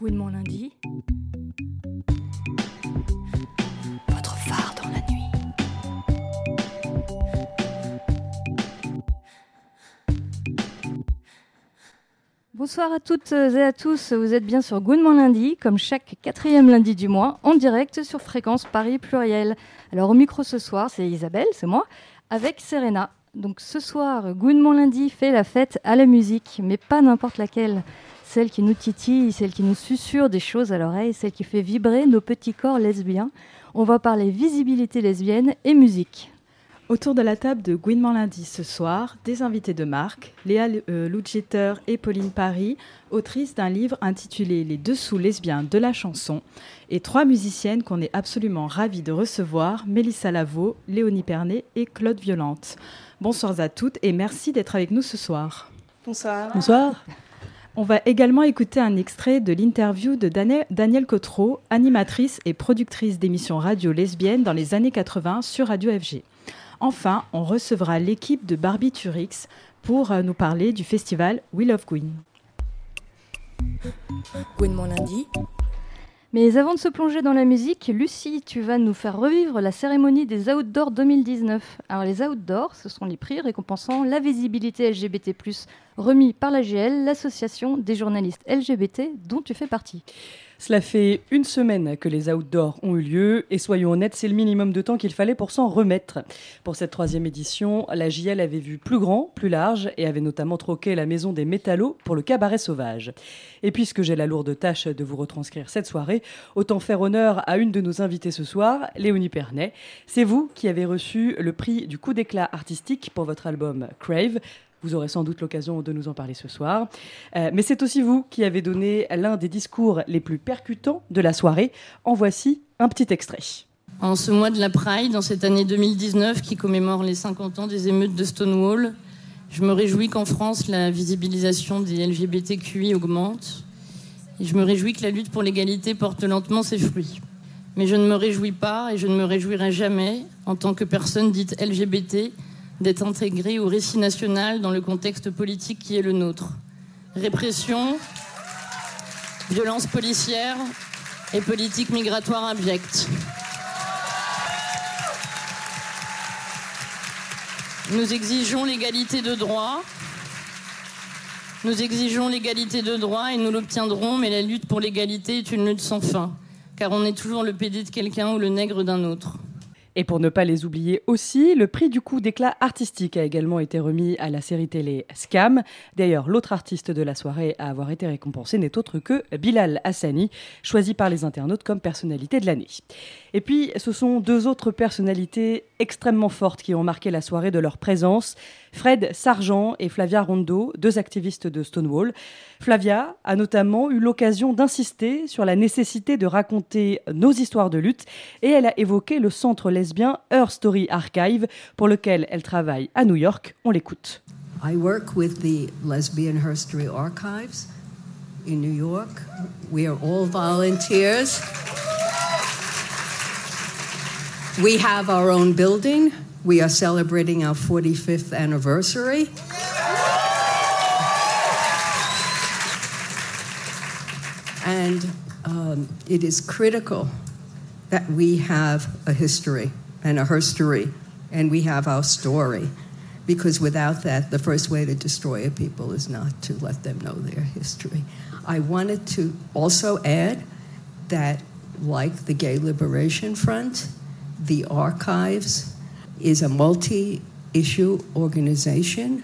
Gouinement lundi. Votre phare dans la nuit. Bonsoir à toutes et à tous, vous êtes bien sur Gouinement lundi, comme chaque quatrième lundi du mois, en direct sur Fréquence Paris Pluriel. Alors au micro ce soir, c'est Isabelle, c'est moi, avec Serena. Donc ce soir, Gouinement lundi fait la fête à la musique, mais pas n'importe laquelle. Celle qui nous titille, celle qui nous susurre des choses à l'oreille, celle qui fait vibrer nos petits corps lesbiens. On va parler visibilité lesbienne et musique. Autour de la table de Gouinement lundi ce soir, des invités de marque, Léa euh, et Pauline Paris, autrices d'un livre intitulé Les dessous lesbiens de la chanson, et trois musiciennes qu'on est absolument ravis de recevoir, Mélissa Lavaux, Léonie Pernet et Claude Violante. Bonsoir à toutes et merci d'être avec nous ce soir. Bonsoir. Bonsoir. On va également écouter un extrait de l'interview de Daniel, Danielle Cotreau, animatrice et productrice d'émissions radio lesbiennes dans les années 80 sur Radio FG. Enfin, on recevra l'équipe de Barbie Turix pour euh, nous parler du festival We Love Queen. Lundi. Mais avant de se plonger dans la musique, Lucie, tu vas nous faire revivre la cérémonie des Outdoors 2019. Alors les Outdoors, ce sont les prix récompensant la visibilité LGBT+, remis par l'AGL, l'association des journalistes LGBT dont tu fais partie. Cela fait une semaine que les outdoors ont eu lieu et soyons honnêtes, c'est le minimum de temps qu'il fallait pour s'en remettre. Pour cette troisième édition, la JL avait vu plus grand, plus large et avait notamment troqué la maison des métallos pour le cabaret sauvage. Et puisque j'ai la lourde tâche de vous retranscrire cette soirée, autant faire honneur à une de nos invitées ce soir, Léonie Pernet. C'est vous qui avez reçu le prix du coup d'éclat artistique pour votre album Crave. Vous aurez sans doute l'occasion de nous en parler ce soir. Euh, mais c'est aussi vous qui avez donné l'un des discours les plus percutants de la soirée. En voici un petit extrait. En ce mois de la Pride, dans cette année 2019 qui commémore les 50 ans des émeutes de Stonewall, je me réjouis qu'en France, la visibilisation des LGBTQI augmente. Et je me réjouis que la lutte pour l'égalité porte lentement ses fruits. Mais je ne me réjouis pas et je ne me réjouirai jamais, en tant que personne dite LGBT, d'être intégrée au récit national dans le contexte politique qui est le nôtre. Répression, violence policière et politique migratoire abjecte. Nous exigeons l'égalité de droit. Nous exigeons l'égalité de droit et nous l'obtiendrons, mais la lutte pour l'égalité est une lutte sans fin, car on est toujours le PD de quelqu'un ou le nègre d'un autre. Et pour ne pas les oublier aussi, le prix du coup d'éclat artistique a également été remis à la série télé Scam. D'ailleurs, l'autre artiste de la soirée à avoir été récompensé n'est autre que Bilal Hassani, choisi par les internautes comme personnalité de l'année. Et puis, ce sont deux autres personnalités extrêmement fortes qui ont marqué la soirée de leur présence. Fred Sargent et Flavia Rondo, deux activistes de Stonewall. Flavia a notamment eu l'occasion d'insister sur la nécessité de raconter nos histoires de lutte et elle a évoqué le centre lesbien Her Story Archive pour lequel elle travaille à New York. On l'écoute. I work with the Lesbian History Archives in New York. We are all volunteers. We have our own building. We are celebrating our 45th anniversary. And um, it is critical that we have a history and a herstory, and we have our story. Because without that, the first way to destroy a people is not to let them know their history. I wanted to also add that, like the Gay Liberation Front, the Archives is a multi issue organization.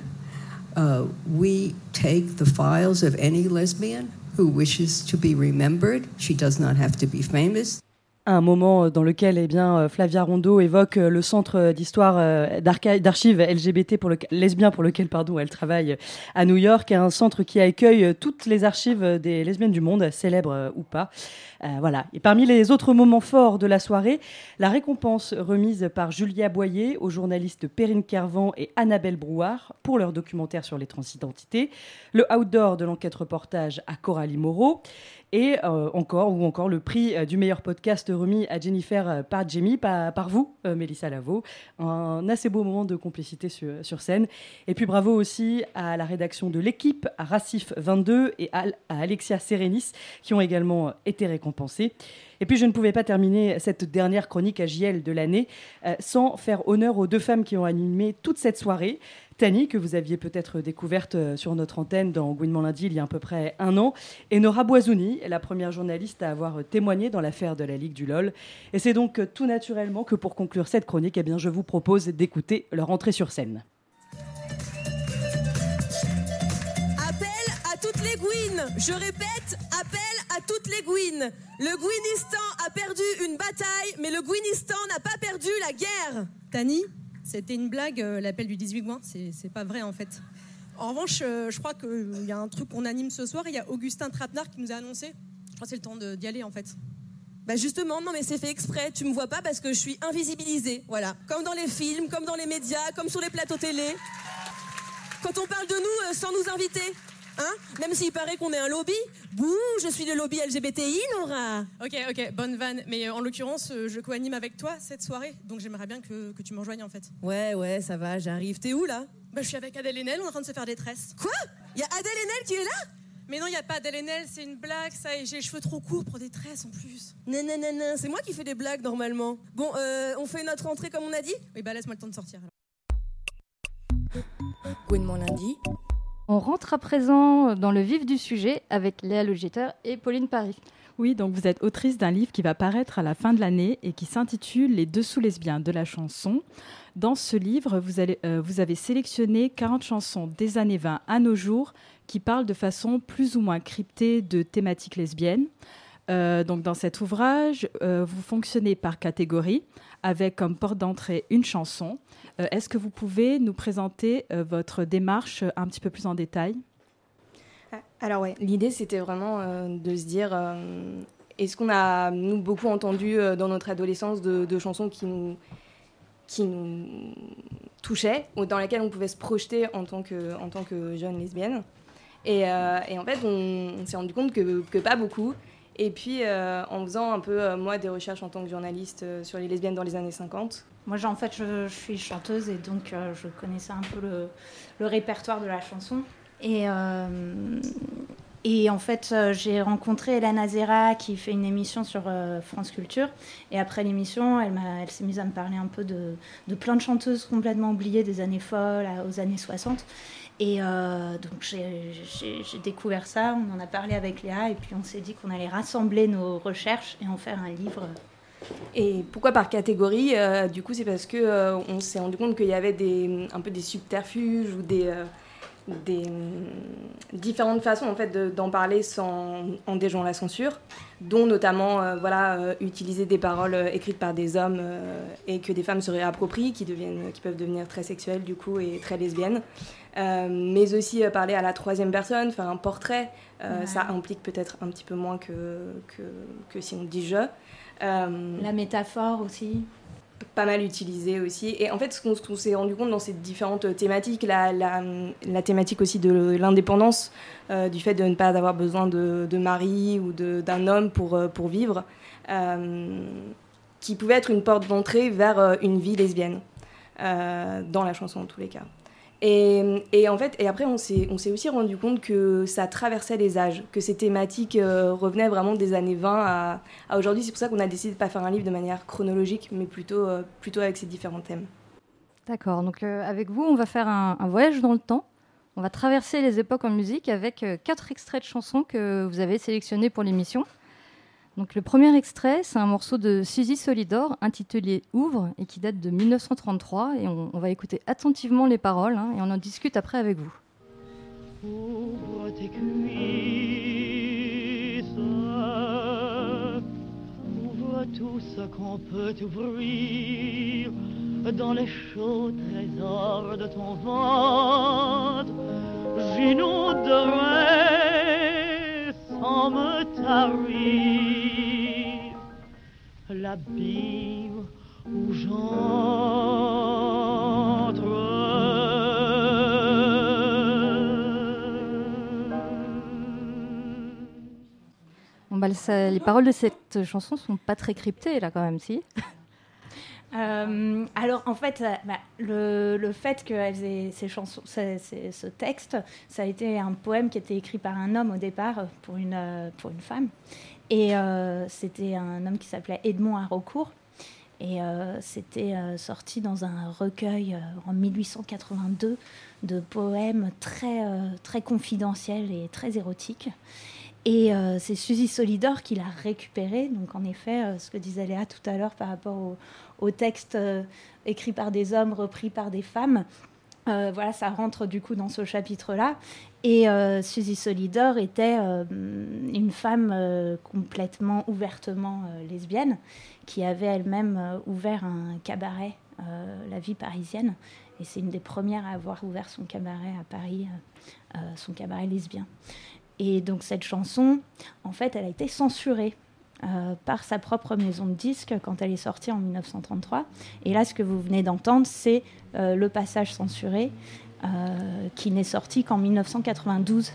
Uh, we take the files of any lesbian who wishes to be remembered. She does not have to be famous. Un moment dans lequel eh bien, Flavia Rondo évoque le centre d'histoire d'archives LGBT pour le, lesbien pour lequel pardon, elle travaille à New York, un centre qui accueille toutes les archives des lesbiennes du monde, célèbres ou pas. Euh, voilà. Et parmi les autres moments forts de la soirée, la récompense remise par Julia Boyer aux journalistes Perrine Kervan et Annabelle Brouard pour leur documentaire sur les transidentités, le outdoor de l'enquête reportage à Coralie Moreau et euh, encore, ou encore le prix euh, du meilleur podcast remis à Jennifer euh, par Jamie, par, vous, Mélissa Lavaux. Un assez beau moment de complicité sur, sur, scène. Et puis bravo aussi à la rédaction de l'équipe, à Racif22 et à, Alexia Serenis, qui ont également été récompensés. Et puis je ne pouvais pas terminer cette dernière chronique à JL de l'année sans faire honneur aux deux femmes qui ont animé toute cette soirée. Tani, que vous aviez peut-être découverte euh, sur notre antenne dans Gouinement lundi il y a à peu près un an, et Nora Boisouni, la première journaliste à avoir témoigné dans l'affaire de la Ligue du LOL. Et c'est donc euh, tout naturellement que pour conclure cette chronique, eh bien, je vous propose d'écouter leur entrée sur scène. Appel à toutes les Gouines Je répète, appel à toutes les Gouines Le Gouinistan a perdu une bataille, mais le Gouinistan n'a pas perdu la guerre Tani c'était une blague, euh, l'appel du 18 juin. C'est pas vrai en fait. En revanche, euh, je crois qu'il y a un truc qu'on anime ce soir. Il y a Augustin Trapenard qui nous a annoncé. Je crois que c'est le temps d'y aller en fait. Bah justement, non mais c'est fait exprès. Tu me vois pas parce que je suis invisibilisée. Voilà. Comme dans les films, comme dans les médias, comme sur les plateaux télé. Quand on parle de nous euh, sans nous inviter. Hein Même s'il paraît qu'on est un lobby. Bouh, je suis le lobby LGBTI, Laura. Ok, ok, bonne vanne. Mais euh, en l'occurrence, euh, je co-anime avec toi cette soirée. Donc j'aimerais bien que, tu me rejoignes en fait. Ouais, ouais, ça va, j'arrive. T'es où là? Bah, je suis avec Adèle Haenel, on est en train de se faire des tresses. Quoi? Il y a Adèle Haenel qui est là? Mais non, il n'y a pas Adèle Haenel, c'est une blague, ça, et j'ai les cheveux trop courts pour des tresses en plus. Non, non, non, non, c'est moi qui fais des blagues normalement. Bon, euh, on fait notre entrée comme on a dit? Oui, bah laisse-moi le temps de sortir alors. lundi, on rentre à présent dans le vif du sujet avec Léa Logiter et Pauline Paris. Oui, donc vous êtes autrice d'un livre qui va paraître à la fin de l'année et qui s'intitule Les dessous lesbiens de la chanson. Dans ce livre, vous, euh, avez sélectionné 40 chansons des années 20 à nos jours qui parlent de façon plus ou moins cryptée de thématiques lesbiennes. Euh, donc dans cet ouvrage, euh, vous fonctionnez par catégorie avec comme porte d'entrée une chanson est-ce que vous pouvez nous présenter euh, votre démarche euh, un petit peu plus en détail? Ah, Alors ouais, l'idée c'était vraiment de se dire, est-ce qu'on a nous beaucoup entendu dans notre adolescence de, chansons qui nous, qui nous touchaient, ou dans lesquelles on pouvait se projeter en tant que, en tant que jeune lesbienne? Et, en fait, on, s'est rendu compte que, pas beaucoup. Et puis, en faisant un peu, moi, des recherches en tant que journaliste sur les lesbiennes dans les années 50, moi, en fait, je, suis chanteuse et donc euh, je connaissais un peu le, répertoire de la chanson. Et, euh, en fait, euh, j'ai rencontré Hélène Azera qui fait une émission sur France Culture. Et après l'émission, elle, elle s'est mise à me parler un peu de, plein de chanteuses complètement oubliées des années folles aux années 60. Et donc j'ai découvert ça, on en a parlé avec Léa et puis on s'est dit qu'on allait rassembler nos recherches et en faire un livre. Et pourquoi par catégorie euh, Du coup, c'est parce que euh, on s'est rendu compte qu'il y avait des, un peu des subterfuges ou des, euh, des différentes façons en fait d'en parler sans en déjouant la censure, dont notamment voilà utiliser des paroles écrites par des hommes et que des femmes se réapproprient, qui deviennent, qui peuvent devenir très sexuelles du coup et très lesbiennes. mais aussi parler à la troisième personne, enfin un portrait, ça implique peut-être un petit peu moins que, que, que si on dit je. Euh, la métaphore aussi pas mal utilisé aussi. Et en fait, ce qu'on s'est rendu compte dans ces différentes thématiques, la, la, thématique aussi de l'indépendance, euh, du fait de ne pas avoir besoin de, de mari ou d'un homme pour, euh, pour vivre, qui pouvait être une porte d'entrée vers une vie lesbienne, dans la chanson en tous les cas. Et, en fait, et après, on s'est, aussi rendu compte que ça traversait les âges, que ces thématiques euh, revenaient vraiment des années 20 à, aujourd'hui. C'est pour ça qu'on a décidé de ne pas faire un livre de manière chronologique, mais plutôt, euh, plutôt avec ces différents thèmes. D'accord, donc euh, avec vous, on va faire un, un, voyage dans le temps. On va traverser les époques en musique avec quatre extraits de chansons que vous avez sélectionnés pour l'émission. Donc le premier extrait, c'est un morceau de Suzy Solidor intitulé Ouvre et qui date de 1933 et on, va écouter attentivement les paroles hein, et on en discute après avec vous. Ouvre tes cuisses, ouvre tout ce qu'on peut ouvrir dans les chauds trésors de ton ventre. J'inonderai bah, les paroles de cette chanson sont pas très cryptées là quand même, si. Euh, alors en fait, euh, bah, le, le fait qu'elles aient ces chansons, ce texte, ça a été un poème qui était écrit par un homme au départ euh, pour une, pour une femme. Et c'était un homme qui s'appelait Edmond Haraucourt. Et c'était sorti dans un recueil en 1882 de poèmes très, très confidentiels et très érotiques. Et euh, c'est Suzy Solidor qui l'a récupéré. Donc, en effet, euh, ce que disait Léa tout à l'heure par rapport au, au texte euh, écrit par des hommes, repris par des femmes, euh, voilà, ça rentre du coup dans ce chapitre-là. Et Suzy Solidor était une femme complètement ouvertement lesbienne qui avait elle-même ouvert un cabaret, La vie parisienne. Et c'est une des premières à avoir ouvert son cabaret à Paris, son cabaret lesbien. Et donc cette chanson, en fait, elle a été censurée euh, par sa propre maison de disques quand elle est sortie en 1933. Et là, ce que vous venez d'entendre, c'est euh, le passage censuré euh, qui n'est sorti qu'en 1992,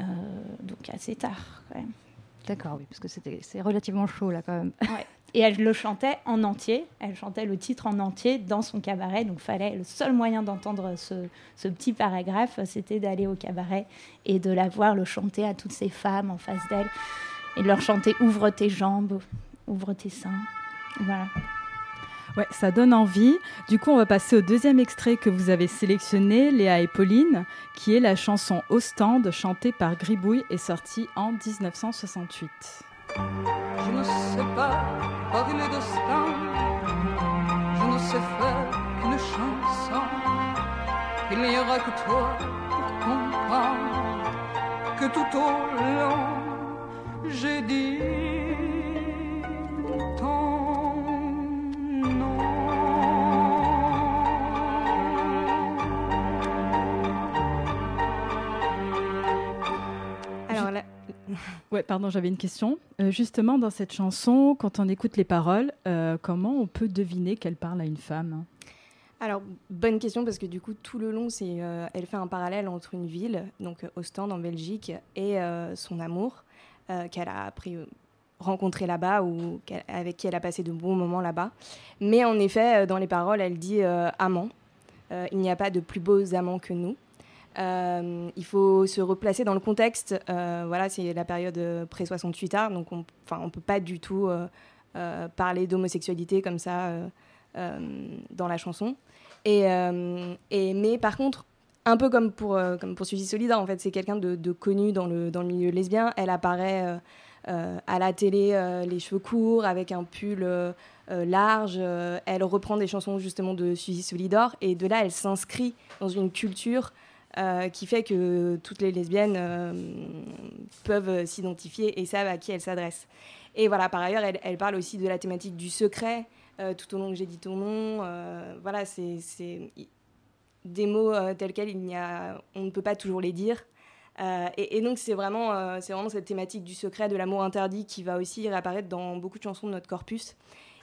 euh, donc assez tard quand même. D'accord, oui, parce que c'est relativement chaud là quand même. Ouais. Et elle le chantait en entier, elle chantait le titre en entier dans son cabaret, donc fallait le seul moyen d'entendre ce, petit paragraphe, c'était d'aller au cabaret et de la voir le chanter à toutes ces femmes en face d'elle et de leur chanter ouvre tes jambes, ouvre tes seins. Voilà. Ouais, ça donne envie. Du coup, on va passer au deuxième extrait que vous avez sélectionné, Léa et Pauline, qui est la chanson Ostende, chantée par Gribouille et sortie en 1968. Je ne sais pas parler d'Austin, je ne sais faire qu'une chanson. Il n'y aura que toi pour comprendre que tout au long j'ai dit ton nom. Ouais, pardon, j'avais une question. Euh, justement, dans cette chanson, quand on écoute les paroles, euh, comment on peut deviner qu'elle parle à une femme? Alors, bonne question parce que du coup, tout le long, c'est, euh, elle fait un parallèle entre une ville, donc Ostende en Belgique, et son amour qu'elle a euh, rencontré là-bas ou avec qui elle a passé de bons moments là-bas. Mais en effet, dans les paroles, elle dit amant. Il n'y a pas de plus beaux amants que nous. Euh, il faut se replacer dans le contexte. Euh, voilà, c'est la période euh, pré-68 art, donc on ne peut pas du tout parler d'homosexualité comme ça dans la chanson. Mais par contre, un peu comme pour, comme pour Suzy Solida, en fait, c'est quelqu'un de, connu dans le, dans le milieu lesbien. Elle apparaît à la télé, les cheveux courts, avec un pull large. Elle reprend des chansons justement de Suzy Solidor. Et de là, elle s'inscrit dans une culture euh, qui fait que toutes les lesbiennes euh, peuvent s'identifier et savent à qui elles s'adressent. Et voilà, par ailleurs, elle, parle aussi de la thématique du secret. euh, tout au long que j'ai dit ton nom, voilà, c'est des mots tels quels, il n'y a, on ne peut pas toujours les dire. Et, donc c'est vraiment, c'est vraiment cette thématique du secret, de l'amour interdit qui va aussi réapparaître dans beaucoup de chansons de notre corpus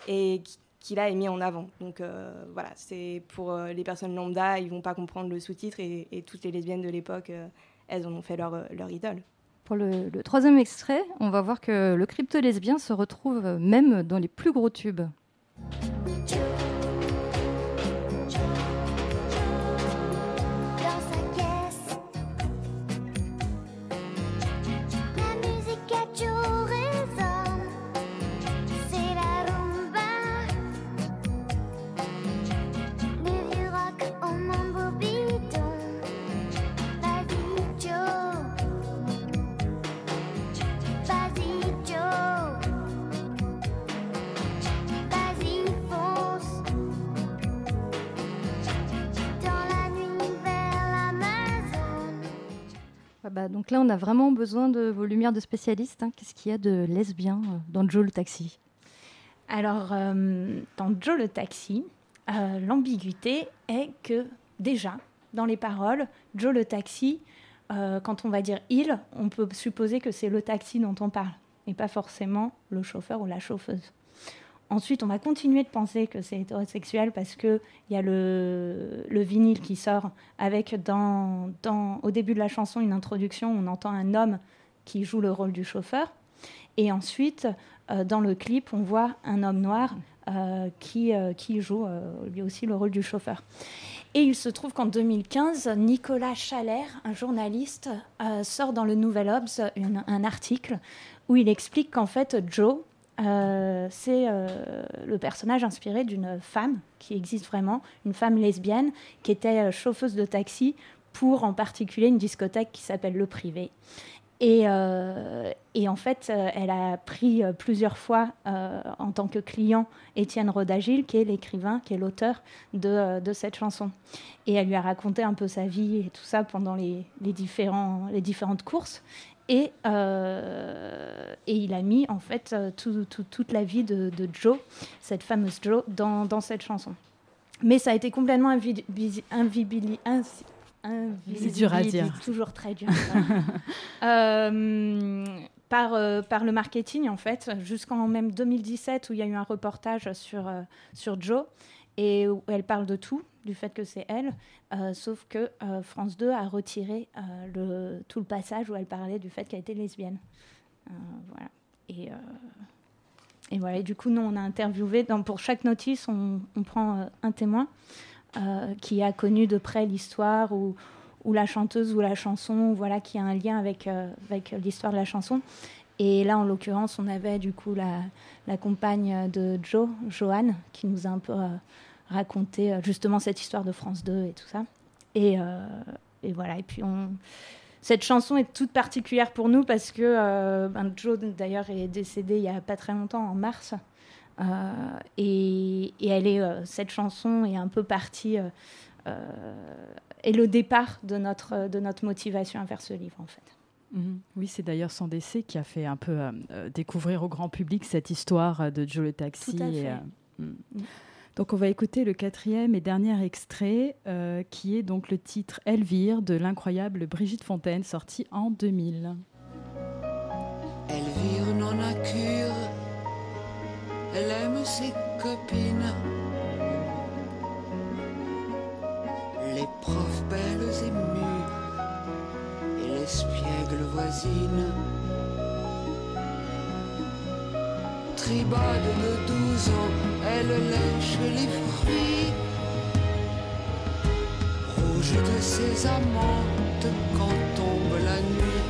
et qui, qui là est mis en avant. Donc euh, voilà, c'est pour euh, les personnes lambda, ils vont pas comprendre le sous-titre et, toutes les lesbiennes de l'époque, euh, elles en ont fait leur, leur idole. Pour le, le troisième extrait, on va voir que le crypto-lesbien se retrouve même dans les plus gros tubes. Bah, donc là, on a vraiment besoin de vos lumières de spécialistes. hein. Qu'est-ce qu'il y a de lesbien euh, dans Joe le taxi? Alors, euh, dans Joe le taxi, euh, l'ambiguïté est que déjà, dans les paroles, Joe le taxi, quand on va dire il, on peut supposer que c'est le taxi dont on parle, et pas forcément le chauffeur ou la chauffeuse. Ensuite, on va continuer de penser que c'est hétérosexuel parce qu'il y a le, le vinyle qui sort avec, au début de la chanson, une introduction où on entend un homme qui joue le rôle du chauffeur. Et ensuite, euh, dans le clip, on voit un homme noir euh, qui, euh, qui joue lui aussi le rôle du chauffeur. Et il se trouve qu'en 2015, Nicolas Chalère, un journaliste, sort dans le Nouvel Obs un article où il explique qu'en fait, Joe, euh, c'est euh, le personnage inspiré d'une femme qui existe vraiment, une femme lesbienne qui était euh, chauffeuse de taxi pour en particulier une discothèque qui s'appelle Le Privé. Et, en fait, elle a pris plusieurs fois en tant que client Étienne Rodagil, qui est l'écrivain, qui est l'auteur de, cette chanson. Et elle lui a raconté un peu sa vie et tout ça pendant les différentes courses. Et, euh, et il a mis en fait euh, tout- tout- toute la vie de, de Joe, cette fameuse Joe, dans, dans cette chanson. Mais ça a été complètement invi- visi- invibili- insi- C'est dur à dire. invisibilisé, Toujours très dur. Euh, par, euh, par le marketing, en fait, jusqu'en même 2017, où il y a eu un reportage sur, euh, sur Joe, et où elle parle de tout, du fait que c'est elle, euh, sauf que euh, France 2 a retiré euh, tout le passage où elle parlait du fait qu'elle était lesbienne. Et, voilà. Du coup, nous, on a interviewé, pour chaque notice, on, prend un témoin qui a connu de près l'histoire ou, la chanteuse ou la chanson, voilà, qui a un lien avec, l'histoire de la chanson. Et là, en l'occurrence, on avait du coup la, compagne de Joe, Joanne, qui nous a un peu raconté euh, justement cette histoire de France 2 et tout ça. Et, euh, et voilà, et puis on... Cette chanson est toute particulière pour nous parce que euh, ben, Joe, d'ailleurs, est décédé il y a pas très longtemps, en mars. Et, et elle est, cette chanson est un peu partie, est le départ de notre, de notre motivation à faire ce livre, en fait. Mhm. Oui, c'est d'ailleurs son décès qui a fait un peu euh, découvrir au grand public cette histoire de Joe le taxi. Tout à et, fait. euh, mm. Mm. Donc on va écouter le quatrième et dernier extrait euh, qui est donc le titre Elvire de l'incroyable Brigitte Fontaine sorti en 2000. Elvire n'en a cure, elle aime ses copines. Les profs belles et mûres, et l'espiègle voisine. Tribade de 12 ans, elle lèche les fruits. Rouge de ses amantes quand tombe la nuit.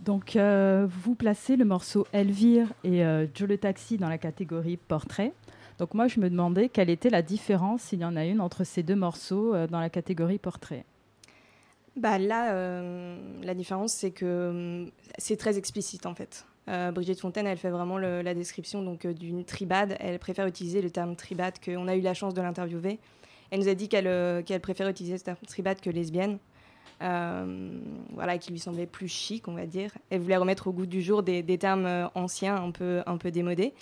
Donc euh, vous placez le morceau Elvire et euh, Joe le taxi dans la catégorie portrait. Donc moi je me demandais quelle était la différence, s'il y en a une, entre ces deux morceaux euh, dans la catégorie portrait. Bah là, euh, la différence, c'est que hum, c'est très explicite en fait. Euh, Brigitte Fontaine, elle fait vraiment la description donc euh, d'une tribade. Elle préfère utiliser le terme tribade qu'on a eu la chance de l'interviewer. Elle nous a dit qu'elle euh, préfère utiliser ce terme tribade que lesbienne. Euh, voilà, qui lui semblait plus chic, on va dire. Elle voulait remettre au goût du jour des, termes anciens, un peu, un peu démodés.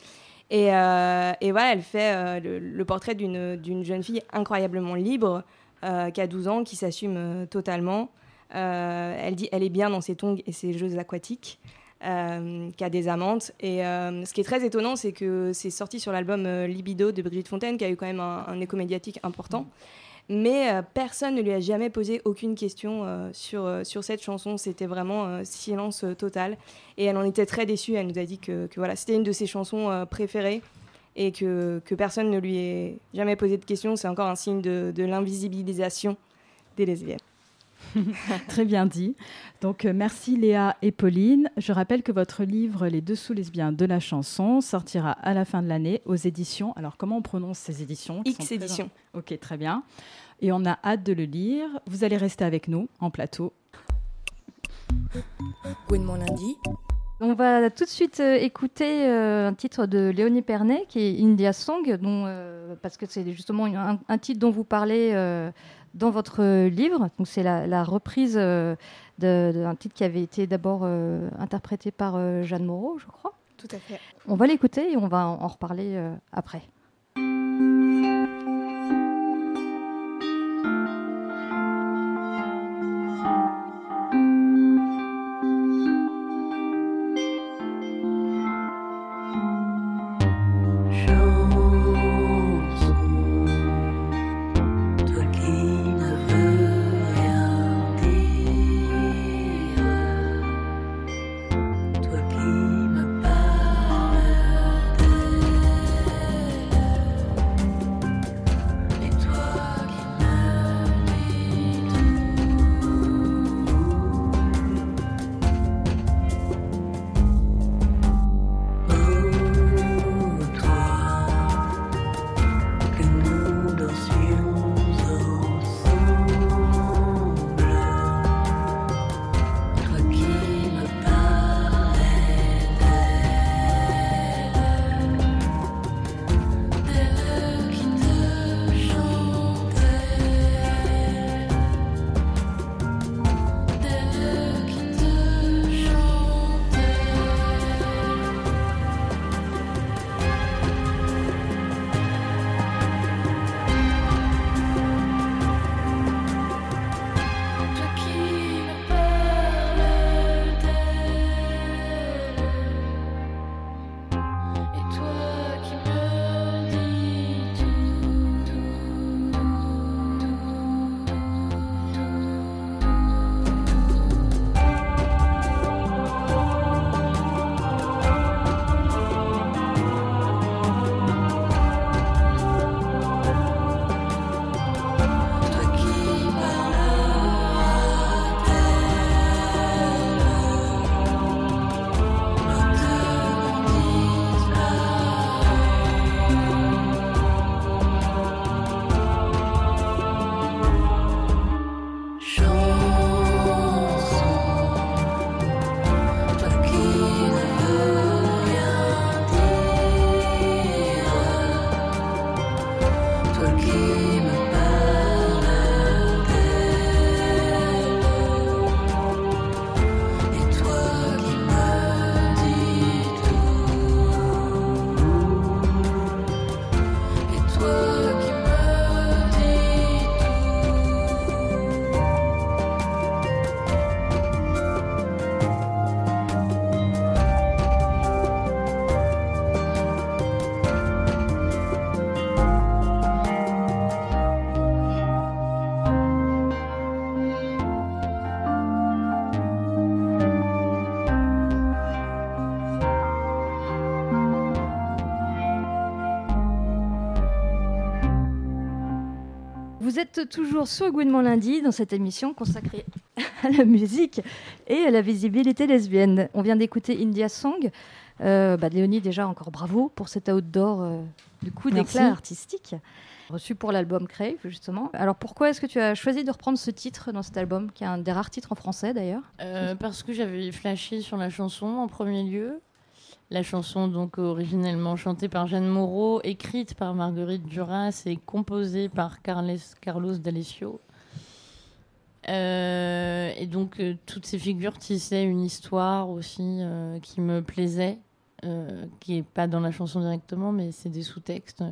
Et, voilà, elle fait le, portrait d'une jeune fille incroyablement libre, qui a 12 ans, qui s'assume totalement. Elle dit elle est bien dans ses tongs et ses jeux aquatiques, euh, qui a des amantes. Et euh, ce qui est très étonnant, c'est que c'est sorti sur l'album euh, Libido de Brigitte Fontaine, qui a eu quand même un, écho médiatique important. Mais personne ne lui a jamais posé aucune question sur, sur cette chanson. C'était vraiment silence total. Et elle en était très déçue. Elle nous a dit que, voilà, c'était une de ses chansons préférées et que, que personne ne lui ait jamais posé de questions. C'est encore un signe de, de l'invisibilisation des lesbiennes. Très bien dit. Donc euh, merci Léa et Pauline. Je rappelle que votre livre Les dessous lesbiens de la chanson sortira à la fin de l'année aux éditions. Alors comment on prononce ces éditions X éditions. Ok, très bien. Et on a hâte de le lire. Vous allez rester avec nous en plateau. mon lundi. On va tout de suite euh, écouter euh, un titre de Léonie Pernet qui est India Song, dont, euh, parce que c'est justement un, un titre dont vous parlez euh, dans votre livre. Donc c'est la, la reprise euh, d'un titre qui avait été d'abord euh, interprété par euh, Jeanne Moreau, je crois. Tout à fait. On va l'écouter et on va en, en reparler après. Vous êtes toujours sur Gouinement Lundi dans cette émission consacrée à la musique et à la visibilité lesbienne. On vient d'écouter India Song. Euh, bah, Léonie, déjà encore bravo pour cet outdoor euh, du coup d'éclat artistique reçu pour l'album Crave justement. Alors pourquoi est-ce que tu as choisi de reprendre ce titre dans cet album, qui est un des rares titres en français d'ailleurs? Euh, parce que j'avais flashé sur la chanson en premier lieu. La chanson, donc originellement chantée par Jeanne Moreau, écrite par Marguerite Duras et composée par Carlos D'Alessio. Euh, et donc, euh, toutes ces figures tissaient une histoire aussi euh, qui me plaisait, qui est pas dans la chanson directement, mais c'est des sous-textes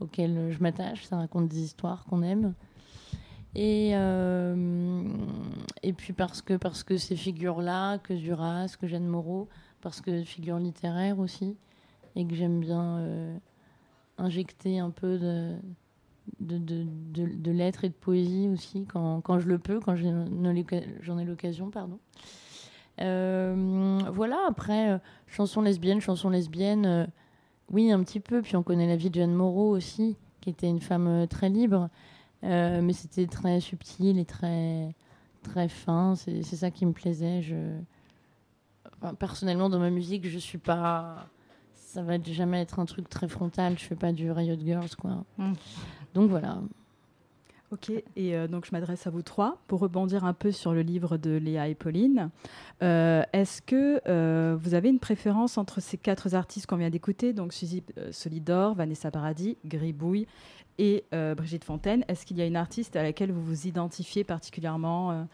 auxquels je m'attache. Ça raconte des histoires qu'on aime. Et, et puis parce que, parce que ces figures-là, que Duras, que Jeanne Moreau, parce que figures littéraires aussi, et que j'aime bien euh, injecter un peu de, de, de, de, lettres et de poésie aussi, quand, quand je le peux, quand j'en ai l'occasion, pardon. Euh, voilà, après, euh, chanson lesbienne, chanson lesbienne, euh, oui, un petit peu. Puis on connaît la vie de Jeanne Moreau aussi, qui était une femme très libre, mais c'était très subtil et très, très fin. C'est c'est ça qui me plaisait. Je... enfin, personnellement, dans ma musique, je suis pas. Ça va jamais être un truc très frontal. Je fais pas du Riot Girls, quoi. Donc voilà. Ok, et euh, donc je m'adresse à vous trois pour rebondir un peu sur le livre de Léa et Pauline. Euh, Est-ce que euh, vous avez une préférence entre ces quatre artistes qu'on vient d'écouter, donc Suzy euh, Solidor, Vanessa Paradis, Gribouille et euh, Brigitte Fontaine Est-ce qu'il y a une artiste à laquelle vous vous identifiez particulièrement euh?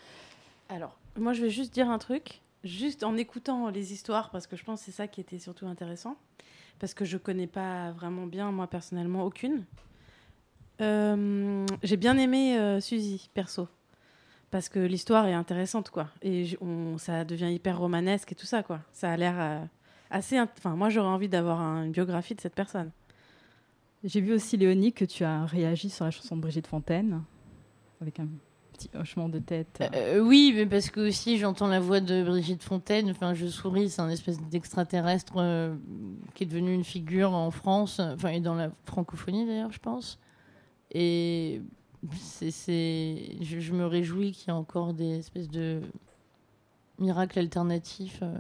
Alors, moi, je vais juste dire un truc, juste en écoutant les histoires, parce que je pense que c'est ça qui était surtout intéressant, parce que je connais pas vraiment bien, moi, personnellement, aucune. Euh, J'ai bien aimé euh, Suzy, perso, parce que l'histoire est intéressante, quoi. Et on, ça devient hyper romanesque et tout ça, quoi. Ça a l'air euh, assez... Enfin, moi, j'aurais envie d'avoir un- une biographie de cette personne. J'ai vu aussi, Léonie, que tu as réagi sur la chanson de Brigitte Fontaine. avec un petit hochement de tête. Euh, oui, mais parce que aussi j'entends la voix de Brigitte Fontaine. Enfin, je souris, c'est un espèce d'extraterrestre euh, qui est devenu une figure en France, enfin et dans la francophonie d'ailleurs, je pense. Et c'est, c'est- je, je me réjouis qu'il y ait encore des espèces de miracles alternatifs euh,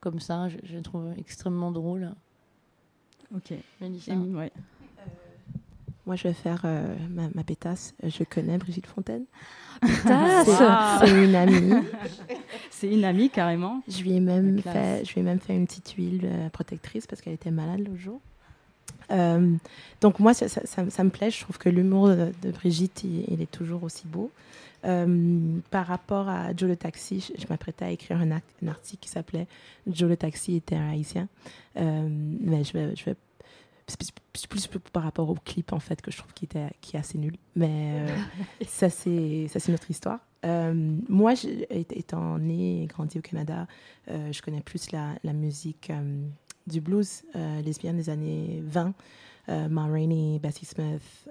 comme ça. Je, trouve extrêmement drôles. Ok. Mélissa. Et- ouais. Moi, je vais faire euh, ma, ma pétasse. Je connais Brigitte Fontaine. Pétasse C'est- une amie. C'est une amie carrément. Je lui ai même fait, je lui ai même fait une petite huile euh, protectrice parce qu'elle était malade l'autre jour. Euh, donc moi, ça, ça- ça- ça me plaît. Je trouve que l'humour de, de Brigitte, il, il est toujours aussi beau. Euh, par rapport à Joe le taxi, je, je m'apprêtais à écrire un, act- un article qui s'appelait Joe le taxi était un haïtien. Euh, mais je vais, je vais c'est plus, par rapport au clip en fait que je trouve qui était qui est assez nul. Mais euh, ça c'est ça c'est notre histoire. Euh, moi, étant- née et grandi au Canada, euh, je connais plus la, la musique euh, du blues lesbienne des années 20. Euh, Ma Rainey, Bessie Smith,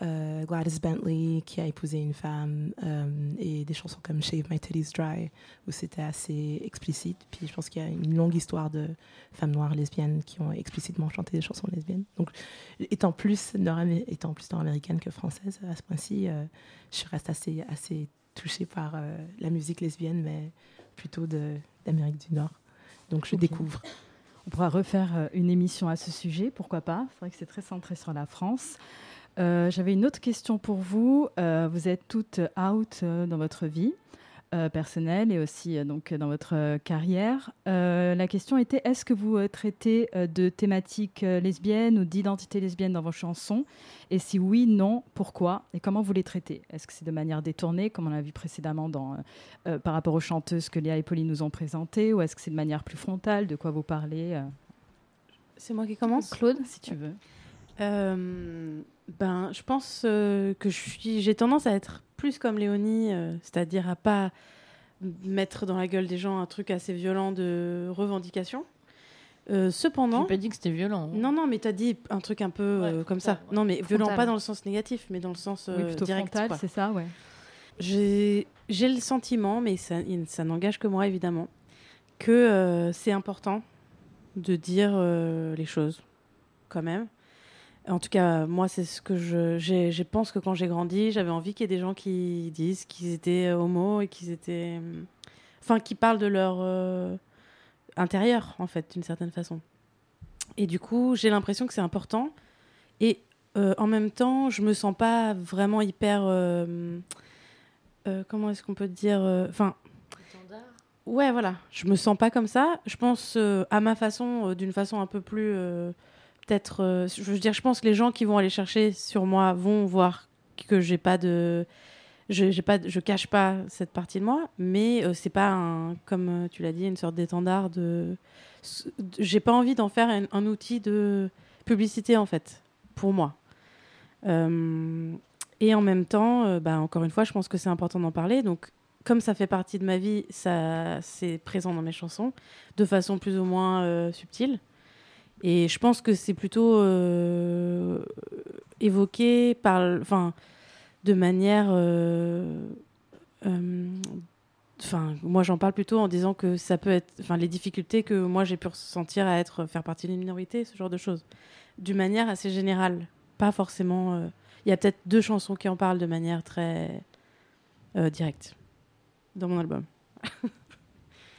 Gladys Bentley qui a épousé une femme euh, et des chansons comme Shave My Titties Dry où c'était assez explicite. Puis je pense qu'il y a une longue histoire de femmes noires lesbiennes qui ont explicitement chanté des chansons lesbiennes. Donc étant plus nord-amé- étant plus nord-américaine que française à ce point-ci, euh, je reste assez assez touchée par euh, la musique lesbienne, mais plutôt d'Amérique du Nord. Donc je découvre. On pourra refaire euh, une émission à ce sujet, pourquoi pas. C'est vrai que c'est très centré sur la France. Euh, J'avais une autre question pour vous. Euh, vous êtes toutes out euh, dans votre vie personnelle et aussi donc dans votre carrière. La question était est-ce que vous traitez de thématiques lesbiennes ou d'identité lesbienne dans vos chansons? Et si oui, non, pourquoi? Et comment vous les traitez? Est-ce que c'est de manière détournée, comme on l'a vu précédemment dans, par rapport aux chanteuses que Léa et Pauline nous ont présentées, ou est-ce que c'est de manière plus frontale? De quoi vous parlez C'est moi qui commence? Claude, si tu veux. Euh, ben, je pense euh, que je suis, j'ai tendance à être plus comme Léonie, euh, c'est-à-dire à pas mettre dans la gueule des gens un truc assez violent de revendication. Euh, cependant, J'ai pas dit que c'était violent. hein. non, non, mais t'as dit un truc un peu euh, comme ça. Non, mais violent pas dans le sens négatif, mais dans le sens Oui, direct. c'est ça, ouais. J'ai le sentiment, mais ça, n'engage que moi évidemment, que c'est important de dire les choses quand même. En tout cas, moi, c'est ce que je, je pense que quand j'ai grandi, j'avais envie qu'il y ait des gens qui disent qu'ils étaient euh, homo et qu'ils étaient. euh, Enfin, qui parlent de leur euh, intérieur, en fait, d'une certaine façon. Et du coup, j'ai l'impression que c'est important. Et euh, en même temps, je me sens pas vraiment hyper. euh, euh, comment est-ce qu'on peut dire Enfin. Ouais, voilà. Je me sens pas comme ça. Je pense à ma façon, d'une façon un peu plus. Peut-être. euh, je veux dire, je pense que les gens qui vont aller chercher sur moi vont voir que j'ai pas de. Je, j'ai pas, je cache pas cette partie de moi, mais euh, c'est pas un, comme euh, tu l'as dit, une sorte d'étendard de. J'ai pas envie d'en faire un, outil de publicité en fait, pour moi. Euh, et en même temps, bah, encore une fois, je pense que c'est important d'en parler. Donc, comme ça fait partie de ma vie, ça, c'est présent dans mes chansons, de façon plus ou moins subtile. Et je pense que c'est plutôt euh, évoqué par, enfin, de manière, euh, euh, enfin, moi j'en parle plutôt en disant que ça peut être, enfin, les difficultés que moi j'ai pu ressentir à être, faire partie d'une minorité, ce genre de choses, d'une manière assez générale, pas forcément. euh, Il y a peut-être deux chansons qui en parlent de manière très euh, directe dans mon album.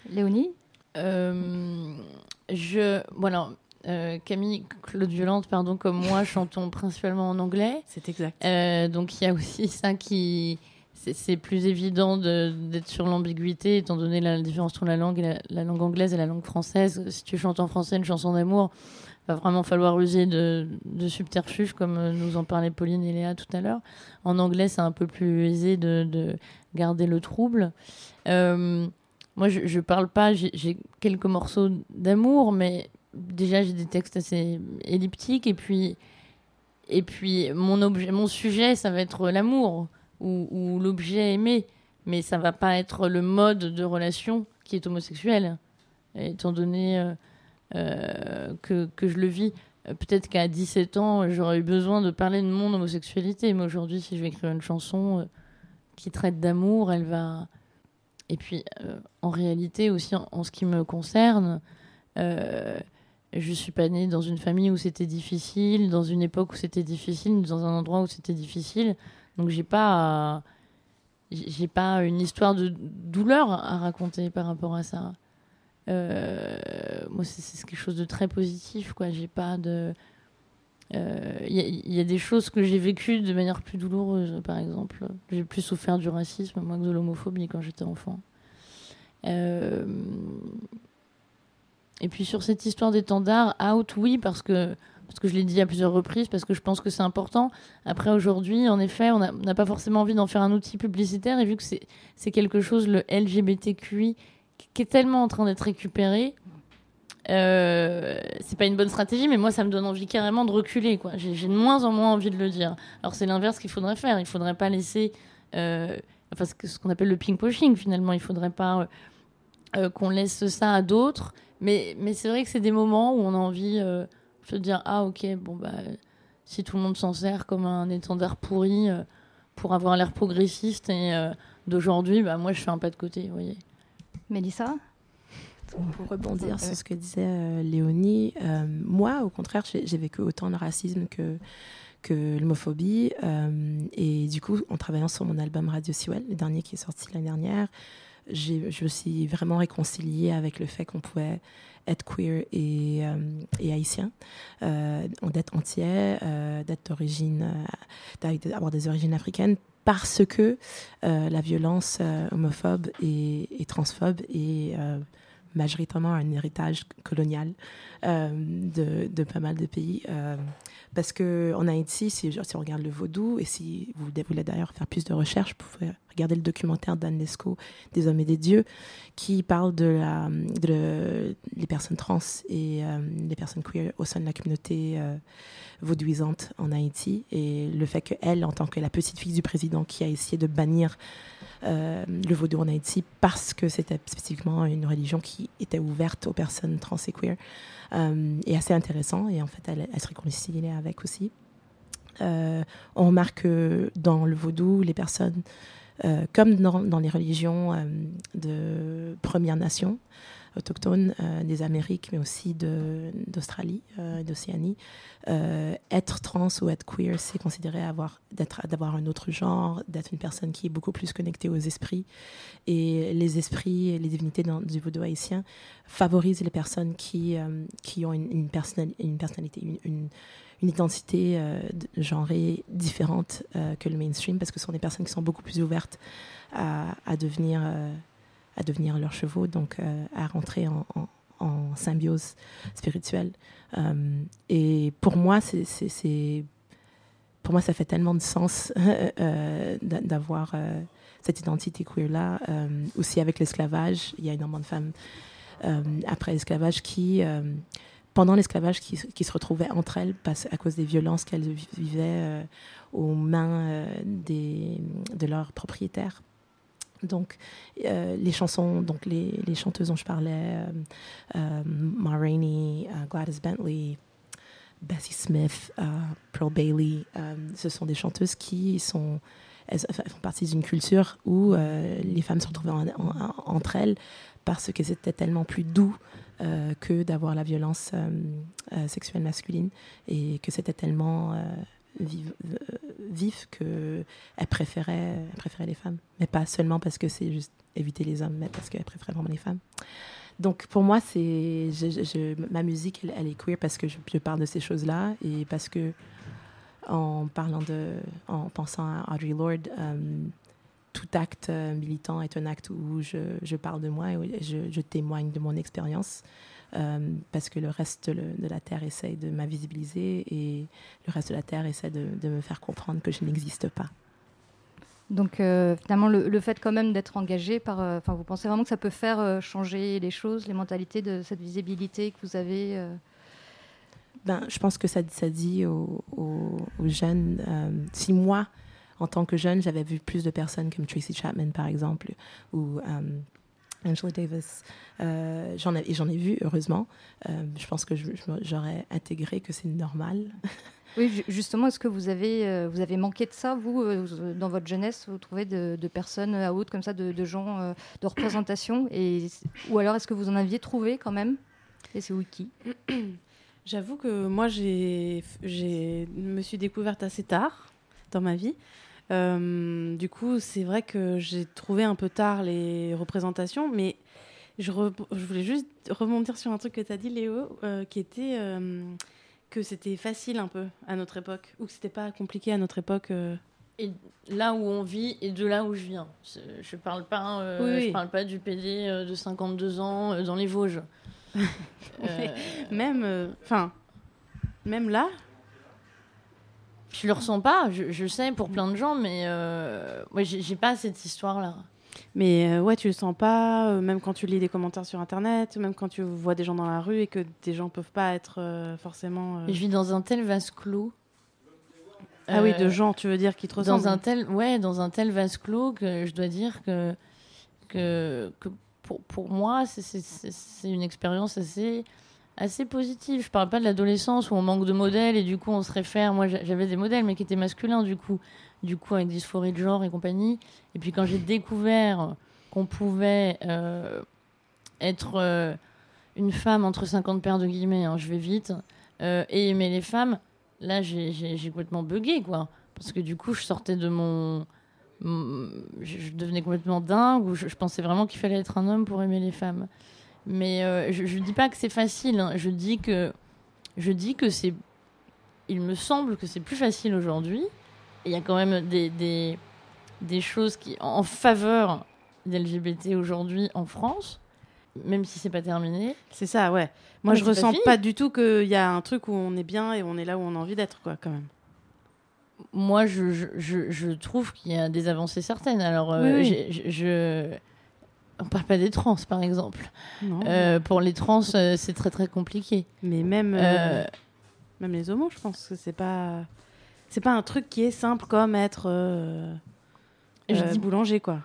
Léonie? Euh, je voilà euh, Camille Claude Violente pardon comme moi chantons principalement en anglais. C'est exact. Euh, donc il y a aussi ça qui c'est- plus évident de- d'être sur l'ambiguïté étant donné la différence entre la langue et la, la langue anglaise et la langue française. Si tu chantes en français une chanson d'amour va vraiment falloir user de, de subterfuges comme euh, nous en parlaient Pauline et Léa tout à l'heure. En anglais c'est un peu plus aisé de, de garder le trouble. Euh, moi, je, je parle pas, j'ai quelques morceaux d'amour, mais déjà, j'ai des textes assez elliptiques. Et puis, et puis mon, objet, mon sujet, ça va être l'amour ou, l'objet aimé. Mais ça va pas être le mode de relation qui est homosexuel, étant donné euh, euh, que, que je le vis. peut-être qu'à 17 ans, j'aurais eu besoin de parler de mon homosexualité. Mais aujourd'hui, si je vais écrire une chanson euh, qui traite d'amour, elle va. Et puis, en réalité, aussi en, ce qui me concerne, je suis pas née dans une famille où c'était difficile, dans une époque où c'était difficile, dans un endroit où c'était difficile. Donc, j'ai pas. j'ai pas une histoire de douleur à raconter par rapport à ça. Euh, moi, c'est quelque chose de très positif, quoi. J'ai pas de. euh, Il il y a des choses que j'ai vécues de manière plus douloureuse, par exemple. J'ai plus souffert du racisme, que de l'homophobie quand j'étais enfant. Euh, Et puis sur cette histoire d'étendard, out, oui, parce que, parce que je l'ai dit à plusieurs reprises, parce que je pense que c'est important. Après, aujourd'hui, en effet, on n'a pas forcément envie d'en faire un outil publicitaire, et vu que c'est quelque chose, le LGBTQI, qui est tellement en train d'être récupéré, euh, c'est pas une bonne stratégie, mais moi, ça me donne envie carrément de reculer. J'ai de moins en moins envie de le dire. Alors, c'est l'inverse qu'il faudrait faire. Il faudrait pas laisser. euh, enfin, ce qu'on appelle le ping-pushing, finalement. Il faudrait pas. euh, euh, qu'on laisse ça à d'autres. Mais, mais c'est vrai que c'est des moments où on a envie euh, de se dire Ah, ok, bon, bah, si tout le monde s'en sert comme un étendard pourri euh, pour avoir l'air progressiste et euh, d'aujourd'hui, bah, moi, je fais un pas de côté, vous voyez. Mélissa? Pour rebondir sur ce que disait euh, Léonie, euh, moi, au contraire, j'ai vécu autant de racisme que, que l'homophobie. euh, et du coup, en travaillant sur mon album Radio Sewell, le dernier qui est sorti l'année dernière, je me suis vraiment réconciliée avec le fait qu'on pouvait être queer et, euh, haïtien, euh, d'être entier, euh, d'être d'origine, euh, d'avoir des origines africaines, parce que la violence homophobe et, transphobe est majoritairement un héritage colonial euh, de, pas mal de pays. euh, parce qu'en Haïti, si, on regarde le vaudou, et si vous voulez d'ailleurs faire plus de recherches, vous pouvez regarder le documentaire d'Anne Lescaut, Des hommes et des dieux, qui parle de, la, de personnes trans et euh, les personnes queer au sein de la communauté euh, vaudouisante en Haïti. Et le fait qu'elle, en tant que la petite fille du président qui a essayé de bannir le vaudou en Haïti parce que c'était spécifiquement une religion qui était ouverte aux personnes trans et queer, euh, est assez intéressant. Et en fait, elle, se réconcilie avec aussi. Euh, on remarque que dans le vaudou, les personnes, euh, comme dans, les religions euh, de Premières Nations, autochtones euh, des Amériques, mais aussi d'Australie, euh, d'Océanie, euh, être trans ou être queer, c'est considéré avoir d'avoir un autre genre, d'être une personne qui est beaucoup plus connectée aux esprits. Et les esprits, les divinités dans- du vaudou haïtien favorisent les personnes qui, qui ont une, une, personnali- une personnalité, une, identité euh, genrée différente que le mainstream, parce que ce sont des personnes qui sont beaucoup plus ouvertes à, devenir, à devenir leurs chevaux, donc euh, à rentrer en, symbiose spirituelle. Euh, et pour moi, c'est, pour moi, ça fait tellement de sens euh, d'a- d'avoir cette identité queer-là. Aussi avec l'esclavage, il y a énormément de femmes après l'esclavage qui, pendant l'esclavage, qui, se retrouvaient entre elles à cause des violences qu'elles vi- vivaient aux mains de leurs propriétaires. Donc, euh, les chansons, donc les, chanteuses dont je parlais, euh, euh, Ma Rainey, euh, Gladys Bentley, Bessie Smith, Pearl Bailey, ce sont des chanteuses qui sont, font partie d'une culture où les femmes se retrouvaient en- en- entre elles parce que c'était tellement plus doux que d'avoir la violence sexuelle masculine et que c'était tellement vive- euh, vif que elle préférait, elle préférait les femmes. Mais pas seulement parce que c'est juste éviter les hommes, mais parce qu'elle préférait vraiment les femmes. Donc pour moi, c'est ma musique, elle, est queer parce que je, parle de ces choses-là et parce que en parlant de, en pensant à Audre Lorde, euh, tout acte euh, militant est un acte où je, parle de moi et je témoigne de mon expérience. Euh, parce que le reste de, de la Terre essaye de m'invisibiliser et le reste de la Terre essaie de, de me faire comprendre que je n'existe pas. Donc euh, finalement, le, le fait quand même d'être engagé par... euh, Enfin, vous pensez vraiment que ça peut faire changer les choses, les mentalités de cette visibilité que vous avez Ben, je pense que ça, ça dit aux, aux- aux jeunes, euh, si moi, en tant que jeune, j'avais vu plus de personnes comme Tracy Chapman, par exemple, ou euh, Angela Davis. Euh, j'en ai, j'en ai vu, heureusement. Euh, je pense que je- je- j'aurais intégré que c'est normal. Oui, ju- justement, est-ce que vous avez, euh, vous avez manqué de ça, vous, euh, dans votre jeunesse Vous trouvez de, de personnes à haute, comme ça, de, de gens euh, de représentation et, Ou alors, est-ce que vous en aviez trouvé quand même? Et c'est wiki. J'avoue que moi, j'ai, j'ai me suis découverte assez tard dans ma vie. Euh, du coup, c'est vrai que j'ai trouvé un peu tard les représentations, mais je, re- je voulais juste rebondir sur un truc que tu as dit, Léo, euh, qui était euh, que c'était facile un peu à notre époque, ou que c'était pas compliqué à notre époque. euh. Et là où on vit et de là où je viens. Je parle pas, euh, Oui, oui. je parle pas du PD euh, de 52 ans dans les Vosges. Même, enfin, même là, Je le ressens pas, je, je sais pour plein de gens, mais euh, ouais, j'ai pas cette histoire-là. Mais euh, ouais, tu le sens pas, euh, même quand tu lis des commentaires sur internet, même quand tu vois des gens dans la rue et que des gens peuvent pas être euh, forcément. euh, Je vis dans un tel vase clos. Ah oui, de gens, tu veux dire, qui te ressemblent. Dans un tel, ouais, dans un tel vase clos que je dois dire que, que, que pour, pour moi, c'est une expérience assez, assez positive. Je parle pas de l'adolescence où on manque de modèles et du coup on se réfère. Moi, j'a- j'avais des modèles, mais qui étaient masculins, du coup, du coup avec dysphorie de genre et compagnie. Et puis quand j'ai découvert qu'on pouvait euh, être euh, une femme entre 50 paires de guillemets, hein, je vais vite, euh, et aimer les femmes, là j'ai complètement bugué, quoi. Parce que du coup, je sortais de mon. Je, devenais complètement dingue, je, je pensais vraiment qu'il fallait être un homme pour aimer les femmes. Mais euh, je, je dis pas que c'est facile, hein. je dis que. Je dis que c'est. Il me semble que c'est plus facile aujourd'hui. Il y a quand même des, des, des choses qui en faveur des LGBT aujourd'hui en France, même si c'est pas terminé. C'est ça, ouais. Moi, Mais je pas ressens pas, du tout qu'il y a un truc où on est bien et on est là où on a envie d'être, quoi, quand même. moi, je, je, je, je trouve qu'il y a des avancées certaines. Alors, euh, Oui, oui. je- On parle pas des trans, par exemple. Non. Euh, pour les trans, euh, c'est très très compliqué. Mais même, euh, même les homos, je pense que c'est pas, c'est pas un truc qui est simple comme être Je dis- boulanger, quoi.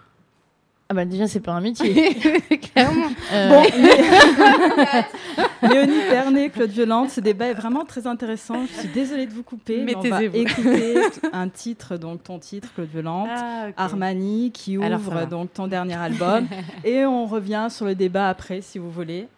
Ah bah déjà, c'est pas un métier. Clairement. Euh, Bon, Léonie Pernet, Claude Violante, ce débat est vraiment très intéressant. Je suis désolée de vous couper, mais, Mais on va écouter un titre, donc ton titre, Claude Violante, Ah. Armani, qui ouvre donc ton dernier album. et on revient sur le débat après, si vous voulez.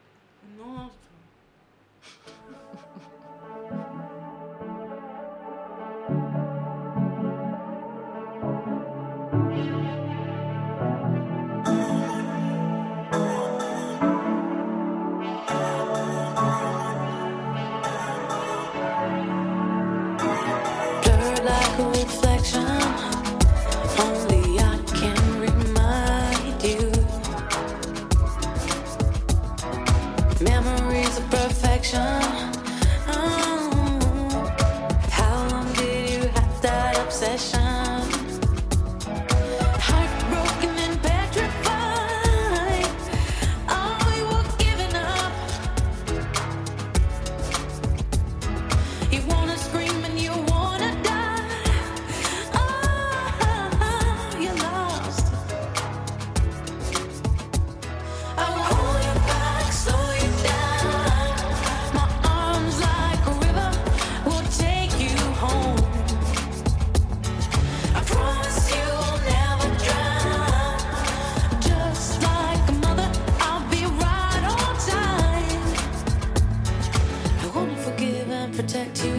Protect you,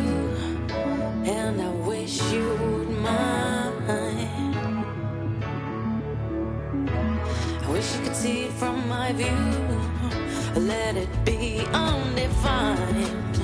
and I wish you would mind. I wish you could see it from my view, let it be undefined.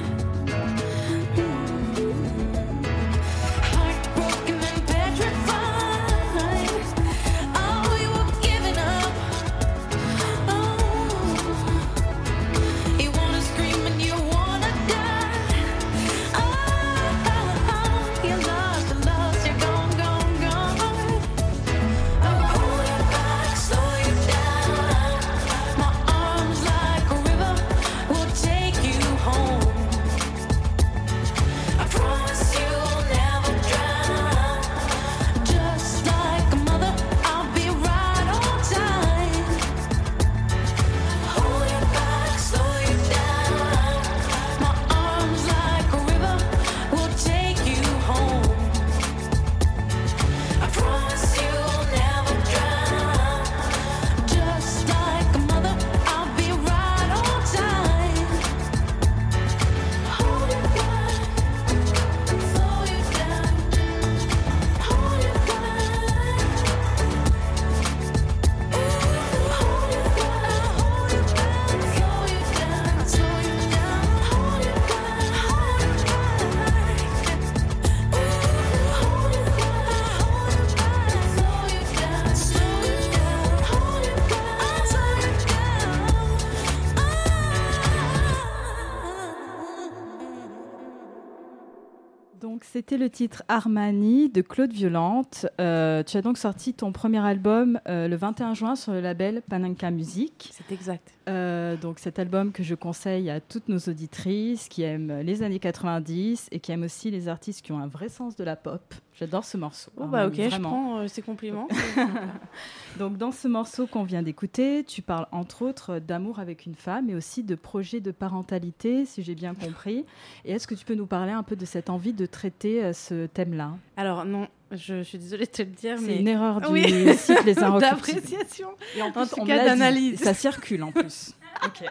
C'était le titre Armani de Claude Violante. Euh, tu as donc sorti ton premier album euh, le 21 juin sur le label Panenka Music. C'est exact. Euh, donc cet album que je conseille à toutes nos auditrices qui aiment les années 90 et qui aiment aussi les artistes qui ont un vrai sens de la pop. J'adore ce morceau. Oh, bah, Armani, ok, je prends ces compliments. Donc dans ce morceau qu'on vient d'écouter, tu parles entre autres d'amour avec une femme et aussi de projet de parentalité, si j'ai bien compris. Et est-ce que tu peux nous parler un peu de cette envie de traiter euh, ce thème-là Alors non, je suis désolée de te le dire, C'est mais une erreur du Oui. site Les d'appréciation. Et en en tout on cas d'analyse. Ça circule en plus. Ok.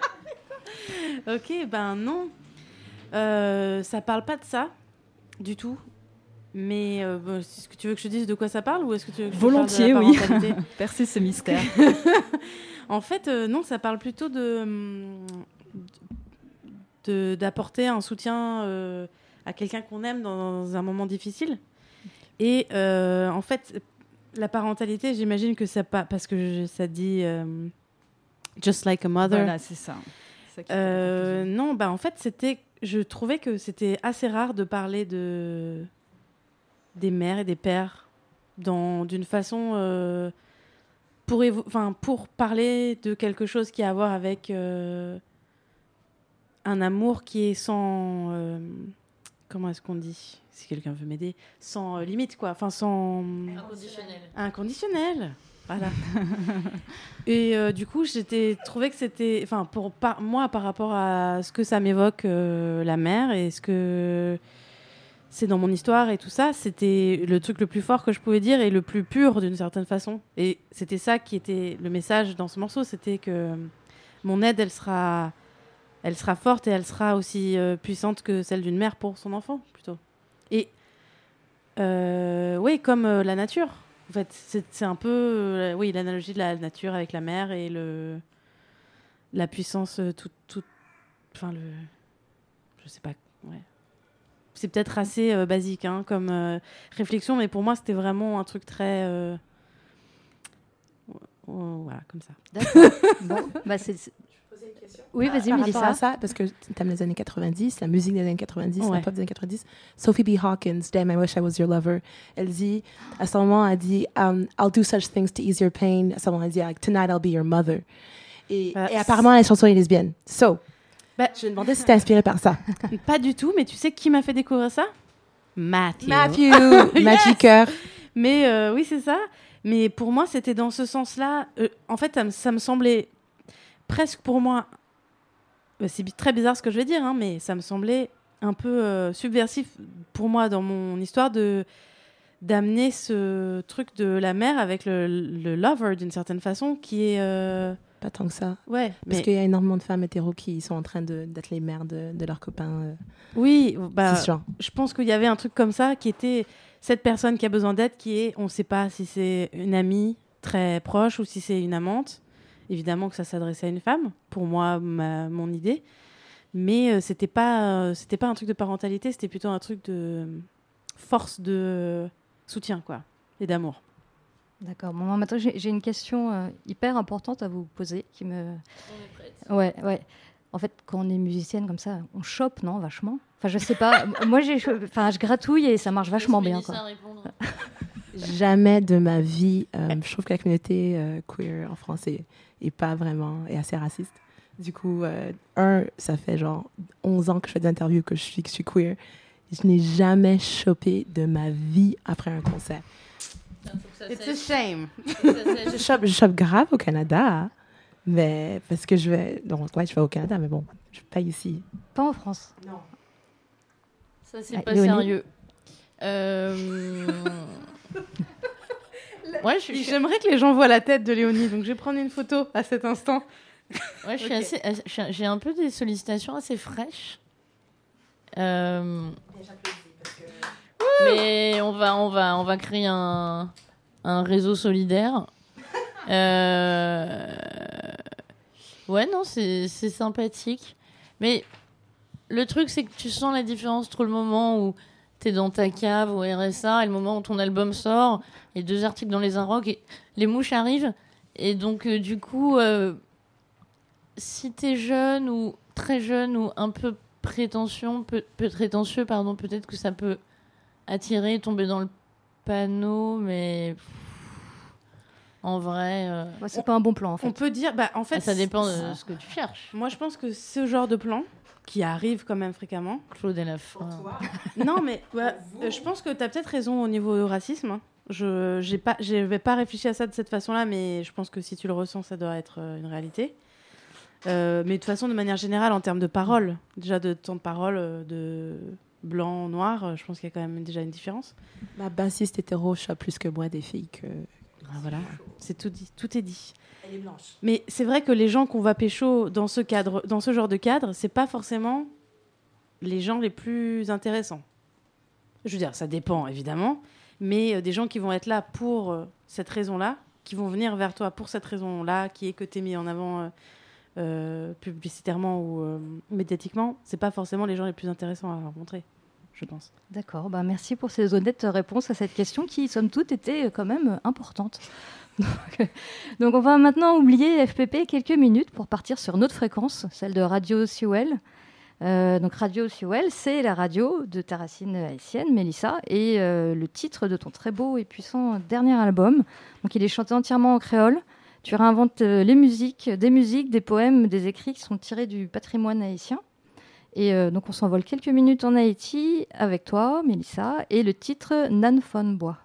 Ok, ben non. Euh, ça parle pas de ça du tout. Mais euh, bon, est-ce que tu veux que je te dise de quoi ça parle ou est-ce que tu veux que je te parle de la Volontiers, oui. Percez ce mystère. en fait, euh, non, ça parle plutôt de de- d'apporter un soutien euh, à quelqu'un qu'on aime dans un moment difficile. Et euh, en fait, la parentalité, j'imagine que ça pas parce que je- ça dit euh, just like a mother. Voilà, c'est ça. Euh, non, bah en fait, c'était, je trouvais que c'était assez rare de parler de des mères et des pères dans d'une façon pour enfin pour parler de quelque chose qui a à voir avec un amour qui est sans comment est-ce qu'on dit si quelqu'un veut m'aider sans euh, limite quoi enfin sans Inconditionnel. inconditionnel. Voilà. Et euh, du coup j'étais trouvé que c'était enfin pour par, moi par rapport à ce que ça m'évoque euh, la mère et ce que c'est dans mon histoire et tout ça c'était le truc le plus fort que je pouvais dire et le plus pur d'une certaine façon. Et c'était ça qui était le message dans ce morceau c'était que mon aide elle sera elle sera forte et elle sera aussi euh, puissante que celle d'une mère pour son enfant plutôt et euh, oui, comme euh, la nature. En fait, c'est un peu, oui, l'analogie de la nature avec la mer et le la puissance toute, toute, enfin le, je sais pas, ouais. C'est peut-être assez basique hein, comme réflexion, mais pour moi c'était vraiment un truc très, voilà, comme ça. Bon, bah c'est. Oui, vas-y, Mélissa. à ça, parce que tu aimes les années 90, la musique des années 90, Ouais. la pop des années 90, Sophie B. Hawkins, Damn, I Wish I Was Your Lover, elle dit, à ce moment, elle dit, um, I'll do such things to ease your pain. À ce moment, elle dit, like, Tonight I'll be your mother. Et, Bah, et apparemment, la chanson est lesbienne. So, Bah, je me demandais si t'es inspirée par ça. Pas du tout, mais tu sais qui m'a fait découvrir ça? Matthew. Matthew, Yes Magic Cœur. Mais euh, oui, c'est ça. Mais pour moi, c'était dans ce sens-là. Euh, en fait, ça me, ça me semblait presque pour moi. euh, C'est très bizarre ce que je vais dire, hein, mais ça me semblait un peu euh, subversif pour moi dans mon histoire de d'amener ce truc de la mère avec le, le lover d'une certaine façon qui est euh, Pas tant que ça. ouais Parce mais qu'il y a énormément de femmes hétéros qui sont en train de- d'être les mères de, de leurs copains. euh, Oui, bah, je pense qu'il y avait un truc comme ça qui était cette personne qui a besoin d'aide, qui est, on ne sait pas si c'est une amie très proche ou si c'est une amante. Évidemment que ça s'adressait à une femme, pour moi, ma- mon idée. Mais euh, c'était pas, euh, c'était pas un truc de parentalité, c'était plutôt un truc de force de soutien, quoi, et d'amour. D'accord. Bon, maintenant, j'ai une question euh, hyper importante à vous poser qui me. Ouais, ouais. En fait, quand on est musicienne comme ça, on chope, non, vachement. Enfin, je sais pas. Moi, j'ai, enfin, je gratouille et ça marche vachement bien. Quoi. Jamais de ma vie. euh, je trouve que la communauté euh, queer en France est, est pas vraiment, est assez raciste. Du coup, euh, un, ça fait genre 11 ans que je fais des interviews que je suis, que je suis queer. Je n'ai jamais chopé de ma vie après un concert. It's a shame. Je chope, je chope grave au Canada, mais parce que je vais. Donc, ouais, je vais au Canada, mais bon, je paye ici. Pas en France. Non. Ça, c'est Ah, pas Léonie sérieux. Euh... ouais, je suis. J'aimerais que les gens voient la tête de Léonie, donc je vais prendre une photo à cet instant. Ouais, je suis assez, suis- j'ai un peu des sollicitations assez fraîches. Euh, Mais on va, on va, on va créer un, un réseau solidaire. Euh, Ouais, non, c'est sympathique. Mais le truc, c'est que tu sens la différence entre le moment où t'es dans ta cave au RSA et le moment où ton album sort, et deux articles dans les Inrocks, et les mouches arrivent. Et donc, euh, du coup, euh, si t'es jeune ou très jeune ou un peu prétention, prétentieux, pardon, peut-être que ça peut attirer, tomber dans le panneau, mais en vrai. euh, c'est pas un bon plan en fait. On peut dire, bah, en fait, Ah, ça dépend de ce que tu cherches. Moi, je pense que ce genre de plan, qui arrive quand même fréquemment. Claude et la fin. non, mais ouais, euh, je pense que tu as peut-être raison au niveau du racisme. hein. Je j'ai pas, vais pas réfléchi à ça de cette façon-là, mais je pense que si tu le ressens, ça doit être euh, une réalité. Euh, mais de toute façon, de manière générale, en termes de parole, déjà de temps de parole, de blanc, noir, je pense qu'il y a quand même déjà une différence. Ma bassiste hétéro a plus que moi des filles que. Ah, voilà, c'est tout dit, tout est dit. Elle est blanche. Mais c'est vrai que les gens qu'on va pécho dans ce cadre, dans ce genre de cadre, c'est pas forcément les gens les plus intéressants. Je veux dire, ça dépend évidemment, mais euh, des gens qui vont être là pour euh, cette raison-là, qui vont venir vers toi pour cette raison-là, qui est que t'es mis en avant euh, publicitairement ou médiatiquement, c'est pas forcément les gens les plus intéressants à rencontrer, je pense. D'accord, bah merci pour ces honnêtes réponses à cette question qui, somme toute, était euh, quand même euh, importante. Donc, donc on va maintenant oublier FPP quelques minutes pour partir sur notre fréquence, celle de Radio Sewell. Euh, donc Radio Sewell, c'est la radio de ta racine haïtienne, Mélissa, et euh, le titre de ton très beau et puissant dernier album. Donc il est chanté entièrement en créole. Tu réinventes euh, les musiques, des musiques, des poèmes, des écrits qui sont tirés du patrimoine haïtien. Et euh, donc on s'envole quelques minutes en Haïti avec toi, Mélissa, et le titre Nan Fon Bois.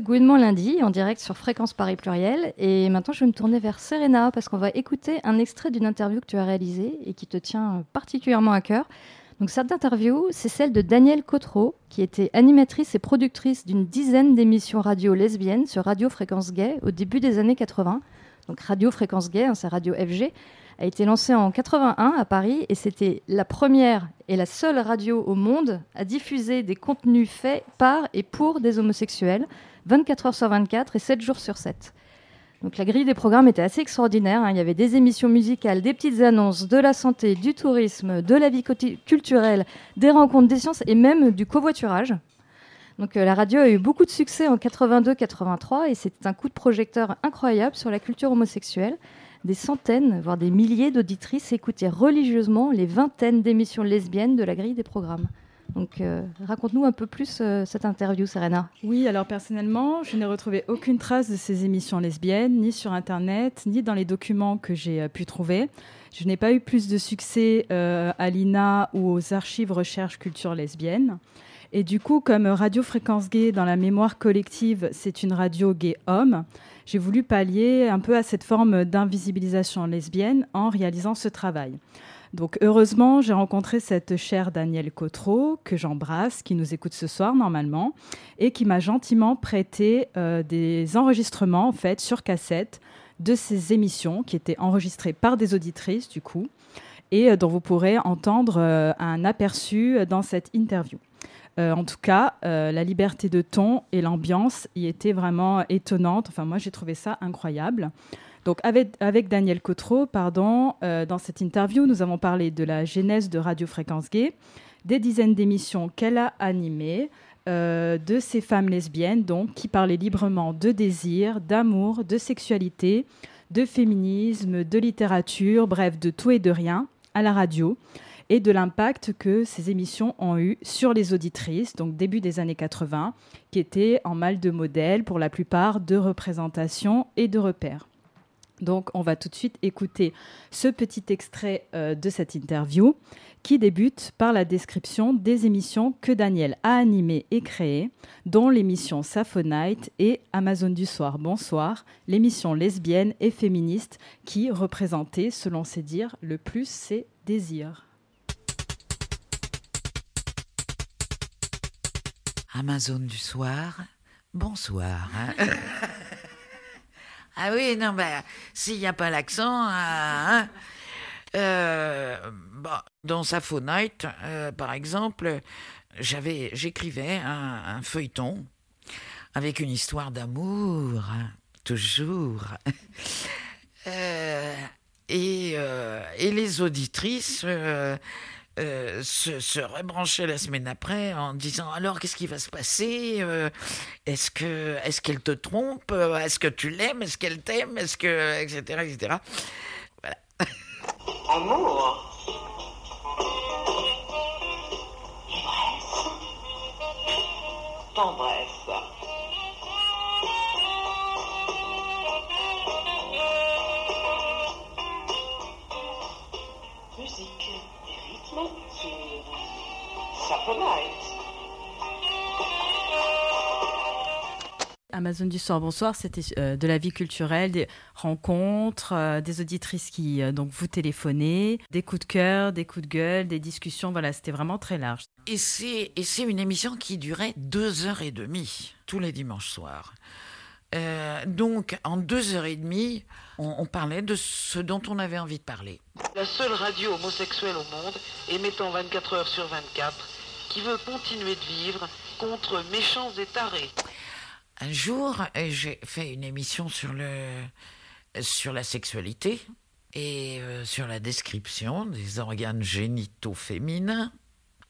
Gouinement lundi en direct sur Fréquence Paris Pluriel. Et maintenant, je vais me tourner vers Serena parce qu'on va écouter un extrait d'une interview que tu as réalisée et qui te tient particulièrement à cœur. Donc, cette interview, c'est celle de Danielle Cotreau, qui était animatrice et productrice d'une dizaine d'émissions radio lesbiennes sur Radio Fréquence Gay au début des années 80. Donc, Radio Fréquence Gay, hein, c'est Radio FG, a été lancée en 81 à Paris et c'était la première et la seule radio au monde à diffuser des contenus faits par et pour des homosexuels 24 heures sur 24 et 7 jours sur 7. Donc la grille des programmes était assez extraordinaire. hein. Il y avait des émissions musicales, des petites annonces, de la santé, du tourisme, de la vie culturelle, des rencontres, des sciences et même du covoiturage. Donc euh, la radio a eu beaucoup de succès en 82-83 et c'était un coup de projecteur incroyable sur la culture homosexuelle. Des centaines, voire des milliers d'auditrices écoutaient religieusement les vingtaines d'émissions lesbiennes de la grille des programmes. Donc euh, raconte-nous un peu plus euh, cette interview, Serena. Oui, alors personnellement, je n'ai retrouvé aucune trace de ces émissions lesbiennes, ni sur Internet, ni dans les documents que j'ai euh, pu trouver. Je n'ai pas eu plus de succès à l'INA ou aux archives recherche culture lesbienne. Et du coup, comme Radio Fréquence Gay, dans la mémoire collective, c'est une radio gay-homme, j'ai voulu pallier un peu à cette forme d'invisibilisation lesbienne en réalisant ce travail. Donc heureusement, j'ai rencontré cette chère Danielle Cotreau, que j'embrasse, qui nous écoute ce soir normalement, et qui m'a gentiment prêté euh, des enregistrements en fait sur cassette de ces émissions qui étaient enregistrées par des auditrices du coup, et euh, dont vous pourrez entendre euh, un aperçu dans cette interview. En tout cas, la liberté de ton et l'ambiance y étaient vraiment étonnantes. Enfin, moi, j'ai trouvé ça incroyable. Donc, avec, Daniel Cotreau, pardon, euh, dans cette interview, nous avons parlé de la genèse de Radio Fréquence Gay, des dizaines d'émissions qu'elle a animées, euh, de ces femmes lesbiennes, donc, qui parlaient librement de désir, d'amour, de sexualité, de féminisme, de littérature, bref, de tout et de rien à la radio et de l'impact que ces émissions ont eu sur les auditrices, donc début des années 80, qui étaient en mal de modèle pour la plupart de représentation et de repères. Donc on va tout de suite écouter ce petit extrait euh, de cette interview qui débute par la description des émissions que Daniel a animées et créées, dont l'émission Saphonite et Amazon du soir Bonsoir, l'émission lesbienne et féministe qui représentait, selon ses dires, le plus ses désirs. Amazon du soir, bonsoir. ah oui, non, ben, s'il n'y a pas l'accent, hein, euh, dans Sappho Night, euh, par exemple, j'avais, j'écrivais un, feuilleton avec une histoire d'amour, toujours. Euh, et, euh, et les auditrices euh, se, se rebranchaient la semaine après en disant alors qu'est-ce qui va se passer Euh, Est-ce que est-ce qu'elle te trompe Euh, Est-ce que tu l'aimes Est-ce qu'elle t'aime Est-ce que etc etc. Voilà. Amour Tendresse. Amazon du soir, bonsoir. C'était euh, de la vie culturelle, des rencontres, euh, des auditrices qui euh, donc vous téléphonaient, des coups de cœur, des coups de gueule, des discussions. Voilà, c'était vraiment très large. Et c'est et c'est une émission qui durait deux heures et demie tous les dimanches soirs. Euh, donc en deux heures et demie, on, on parlait de ce dont on avait envie de parler. La seule radio homosexuelle au monde, émettant 24 heures sur 24, qui veut continuer de vivre contre méchants et tarés. Un jour, euh, j'ai fait une émission sur le sur la sexualité et euh, sur la description des organes génitaux féminins.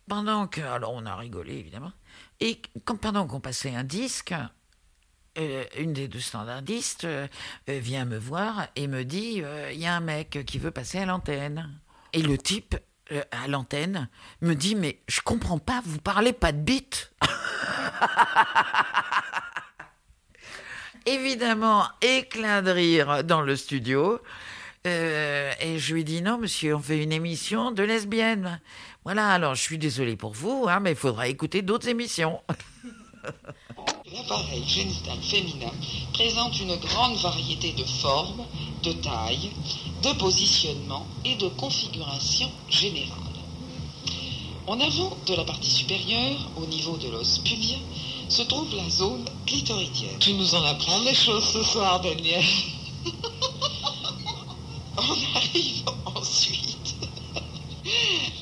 Pendant que, alors on a rigolé évidemment, et pendant qu'on passait un disque, euh, une des deux standardistes vient me voir et me dit il y a un mec qui veut passer à l'antenne. Et le type à l'antenne me dit mais je comprends pas, vous parlez pas de bite. Évidemment, éclat de rire dans le studio. Euh, et je lui dis non, monsieur, on fait une émission de lesbiennes. Voilà, alors je suis désolée pour vous, hein, mais il faudra écouter d'autres émissions. L'appareil génital féminin présente une grande variété de formes, de tailles, de positionnements et de configurations générales. En avant de la partie supérieure, au niveau de l'os pubien, se trouve la zone clitoridienne. Tu nous en apprends des choses ce soir, Daniel. On arrive ensuite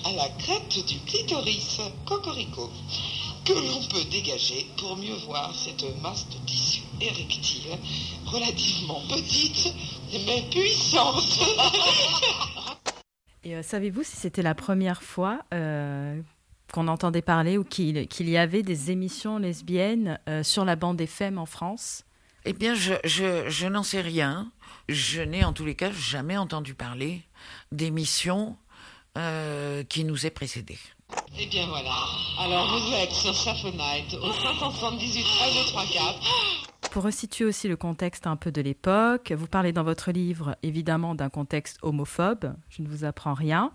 à la crête du clitoris, cocorico, que l'on peut dégager pour mieux voir cette masse de tissu érectile relativement petite mais. Et euh, savez-vous si c'était la première fois euh, qu'on entendait parler ou qu'il qu'il y avait des émissions lesbiennes euh, sur la bande FM en France? Eh bien, je, je, je n'en sais rien. Je n'ai en tous les cas jamais entendu parler d'émission euh, qui nous ait précédés. Eh bien voilà. Alors vous êtes sur Saphonite au 578 3234. Pour resituer aussi le contexte un peu de l'époque, vous parlez dans votre livre évidemment d'un contexte homophobe, je ne vous apprends rien,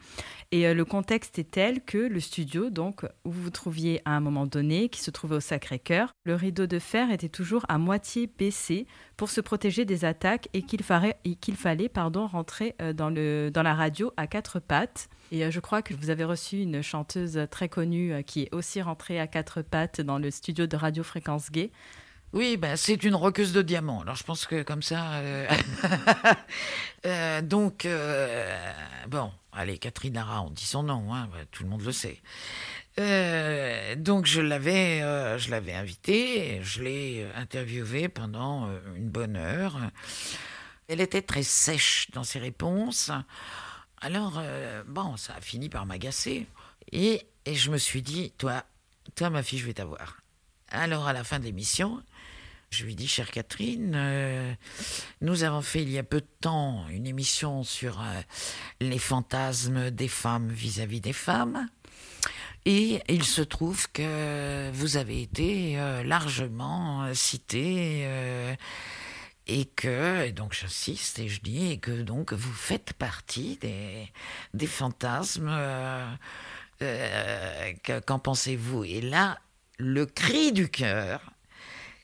et euh, le contexte est tel que le studio, donc où vous vous trouviez à un moment donné, qui se trouvait au Sacré-Cœur, le rideau de fer était toujours à moitié baissé pour se protéger des attaques et qu'il fallait, pardon, rentrer euh, dans, le, dans la radio à quatre pattes. Et euh, je crois que vous avez reçu une chanteuse très connue qui est aussi rentrée à quatre pattes dans le studio de Radio Fréquence Gay. Oui, ben, c'est une roqueuse de diamants. Alors je pense que comme ça. donc, bon, allez, Catherine Lara, on dit son nom, hein, tout le monde le sait. Euh, donc je l'avais, euh, je l'avais invitée, je l'ai interviewée pendant euh, une bonne heure. Elle était très sèche dans ses réponses. Alors, euh, bon, ça a fini par m'agacer. Et, et je me suis dit, toi, toi, ma fille, je vais t'avoir. Alors, à la fin de l'émission, je lui dis, chère Catherine, euh, nous avons fait il y a peu de temps une émission sur euh, les fantasmes des femmes vis-à-vis des femmes. Et il se trouve que vous avez été euh, largement cité euh, et que, et donc j'insiste et je dis, et que donc vous faites partie des, des fantasmes. que- Qu'en pensez-vous? Et là, le cri du cœur,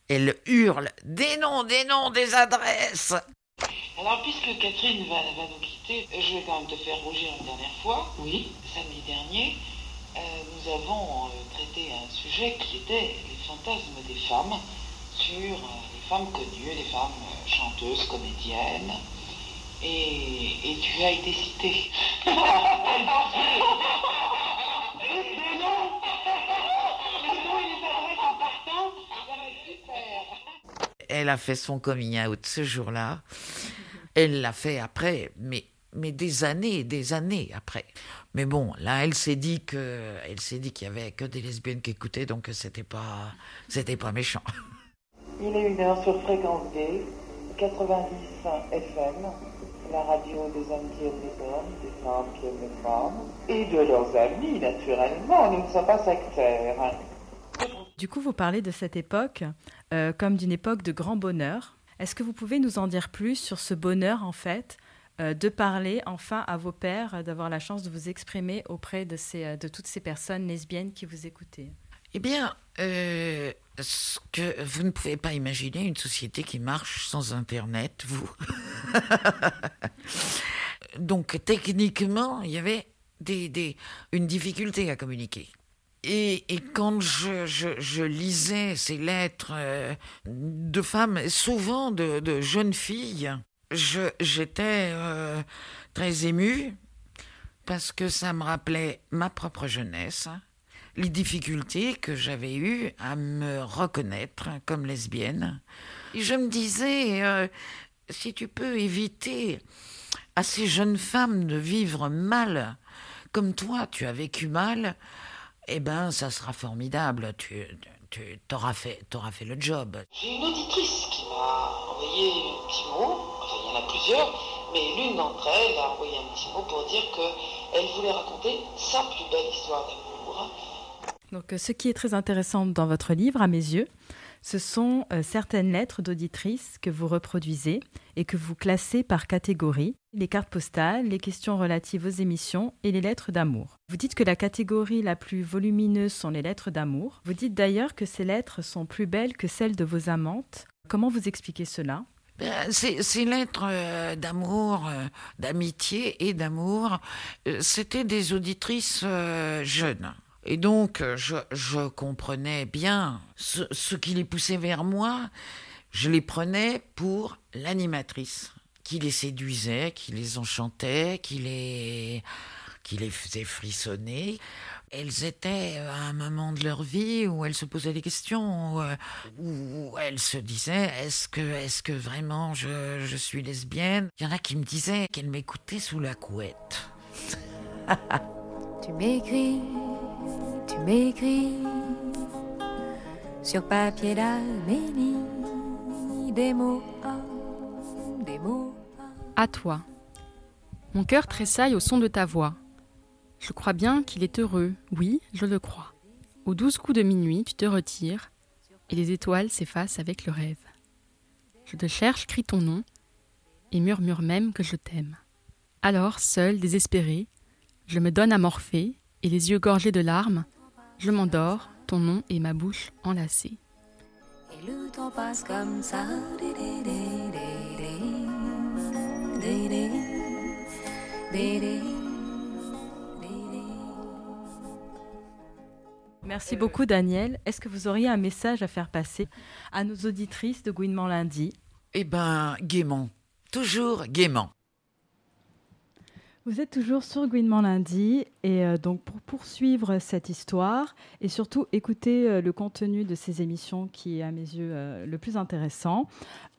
elle hurle des noms, des noms, des adresses. Alors, puisque Catherine va, va nous quitter, je vais quand même te faire rougir une dernière fois. Oui. Samedi dernier, euh, nous avons euh, traité un sujet qui était les fantasmes des femmes sur euh, les femmes connues, les femmes euh, chanteuses, comédiennes. Et, et tu as été citée. Des noms Les noms et les adresses en partant, Elle a fait son coming out ce jour-là. Elle l'a fait après, mais, mais des années des années après. Mais bon, là, elle s'est dit que, elle s'est dit qu'il y avait que des lesbiennes qui écoutaient, donc c'était pas, c'était pas méchant. Il est une heure sur Fréquence Gay, 90 FM, la radio des hommes qui aiment les hommes, des femmes qui aiment les femmes, et de leurs amis, naturellement. Nous ne sommes pas sectaires. Du coup, vous parlez de cette époque euh, comme d'une époque de grand bonheur. Est-ce que vous pouvez nous en dire plus sur ce bonheur, en fait, euh, de parler enfin à vos pères, euh, d'avoir la chance de vous exprimer auprès de, ces, de toutes ces personnes lesbiennes qui vous écoutaient? Eh bien, ce que vous ne pouvez pas imaginer une société qui marche sans Internet, vous. Donc, techniquement, il y avait des, des- une difficulté à communiquer. Et, quand je, lisais ces lettres euh, de femmes, souvent de, jeunes filles, j'étais euh, très émue parce que ça me rappelait ma propre jeunesse, les difficultés que j'avais eues à me reconnaître comme lesbienne. Et je me disais, euh, si tu peux éviter à ces jeunes femmes de vivre mal, comme toi, tu as vécu mal, eh ben, ça sera formidable. Tu, tu auras fait, t'auras fait le job. J'ai une auditrice qui m'a envoyé un petit mot, enfin il y en a plusieurs, mais l'une d'entre elles a envoyé un petit mot pour dire qu'elle voulait raconter sa plus belle histoire d'amour. Donc, ce qui est très intéressant dans votre livre, à mes yeux, Ce sont euh, certaines lettres d'auditrices que vous reproduisez et que vous classez par catégorie, les cartes postales, les questions relatives aux émissions et les lettres d'amour. Vous dites que la catégorie la plus volumineuse sont les lettres d'amour. Vous dites d'ailleurs que ces lettres sont plus belles que celles de vos amantes. Comment vous expliquez cela? Ben, Ces, lettres euh, d'amour, euh, d'amitié et d'amour, euh, c'était des auditrices jeunes. Et donc, euh, je, comprenais bien ce, qui les poussait vers moi. Je les prenais pour l'animatrice, qui les séduisait, qui les enchantait, qui les, qui les faisait frissonner. Elles étaient euh, à un moment de leur vie où elles se posaient des questions, où, euh, où elles se disaient est-ce que, est que vraiment je, je suis lesbienne? Il y en a qui me disaient qu'elles m'écoutaient sous la couette. Tu m'écris, tu m'écris sur papier d'Amélie des mots, des mots. À toi. Mon cœur tressaille au son de ta voix. Je crois bien qu'il est heureux, oui, je le crois. Aux douze coups de minuit, tu te retires, et les étoiles s'effacent avec le rêve. Je te cherche, crie ton nom, et murmure même que je t'aime. Alors, seul, désespéré, je me donne à morpher, et les yeux gorgés de larmes, je m'endors, ton nom et ma bouche enlacée. Merci beaucoup Daniel. Est-ce que vous auriez un message à faire passer à nos auditrices de Gouinement lundi Eh ben, gaiement. Toujours gaiement. Vous êtes toujours sur Gouinement lundi et euh, donc pour poursuivre cette histoire et surtout écouter euh, le contenu de ces émissions qui est à mes yeux euh, le plus intéressant,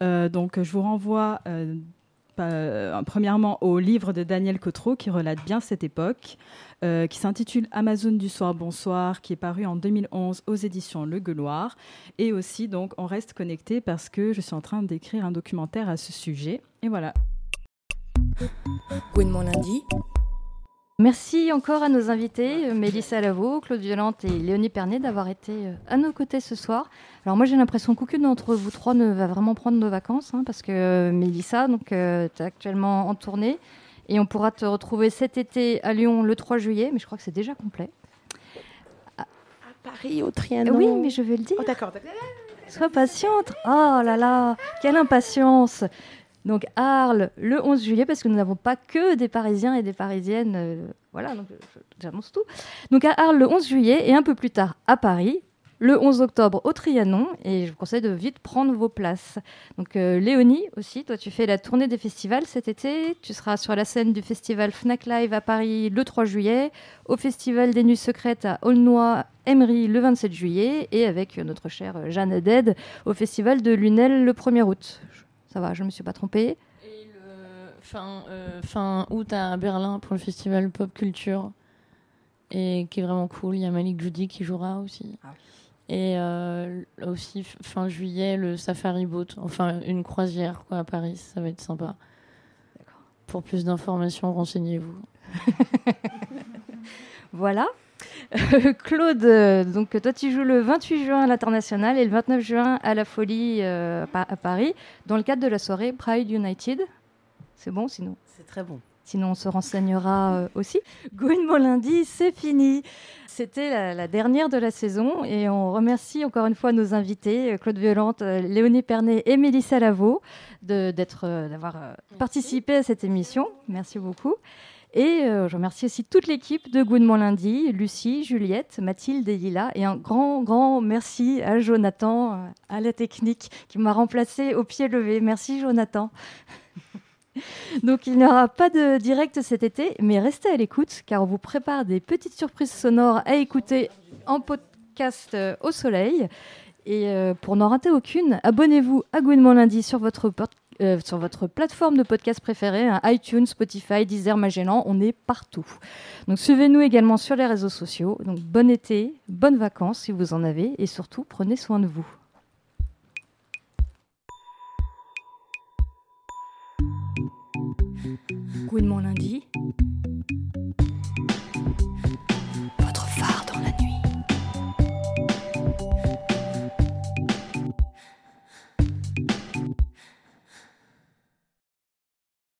donc je vous renvoie premièrement au livre de Daniel Cotreau qui relate bien cette époque, qui s'intitule Amazon du soir bonsoir, qui est paru en 2011 aux éditions Le Gueuloir. Et aussi donc on reste connecté parce que je suis en train d'écrire un documentaire à ce sujet. Et voilà. Gouinement lundi. Merci encore à nos invités, euh, Mélissa Lavaux, Claude Violante et Léonie Pernet, d'avoir été euh, à nos côtés ce soir. Alors moi j'ai l'impression qu'aucune d'entre vous trois ne va vraiment prendre nos vacances, hein, parce que euh, Mélissa, donc tu es actuellement en tournée, et on pourra te retrouver cet été à Lyon le 3 juillet, mais je crois que c'est déjà complet. À Paris, au Trianon. Oui, mais je vais le dire. Oh, d'accord. Sois patiente. Oh là là, quelle impatience. Donc Arles le 11 juillet, parce que nous n'avons pas que des Parisiens et des Parisiennes. euh, voilà, donc je- j'annonce tout. Donc à Arles le 11 juillet et un peu plus tard à Paris, le 11 octobre au Trianon. Et je vous conseille de vite prendre vos places. Donc euh, Léonie aussi, toi tu fais la tournée des festivals cet été. Tu seras sur la scène du festival Fnac Live à Paris le 3 juillet, au festival des Nuits Secrètes à Aulnoy. Emery le 27 juillet et avec euh, notre chère euh, Jeanne Haddad au festival de Lunel le 1er août. Ça va, je ne me suis pas trompée. Fin, euh, fin août à Berlin pour le festival Pop Culture. Et qui est vraiment cool. Il y a Malik Judy qui jouera aussi. Et euh, aussi fin juillet, le Safari Boat. Enfin, une croisière quoi, à Paris. Ça va être sympa. Pour plus d'informations, renseignez-vous. Voilà. Euh, Claude, euh, donc toi tu joues le 28 juin à l'International et le 29 juin à la Folie euh, à Paris dans le cadre de la soirée Pride United. C'est bon sinon? C'est très bon. Sinon, on se renseignera euh, aussi. Gouinement lundi, c'est fini. C'était la, la dernière de la saison et on remercie encore une fois nos invités, Claude Violante, Léonie Pernet et Mélissa Lavaux, d'avoir euh, participé à cette émission. Merci beaucoup. Et euh, je remercie aussi toute l'équipe de Gouinement lundi, Lucie, Juliette, Mathilde et Lila. Et un grand, grand merci à Jonathan, euh, à la technique, qui m'a remplacé au pied levé. Merci Jonathan. Donc il n'y aura pas de direct cet été, mais restez à l'écoute car on vous prépare des petites surprises sonores à écouter en podcast euh, au soleil. Et pour n'en rater aucune, abonnez-vous à Gouinement lundi sur votre, euh, sur votre plateforme de podcast préférée, hein, iTunes, Spotify, Deezer, Magellan, on est partout. Donc suivez-nous également sur les réseaux sociaux. Donc bon été, bonnes vacances si vous en avez et surtout prenez soin de vous. Mon lundi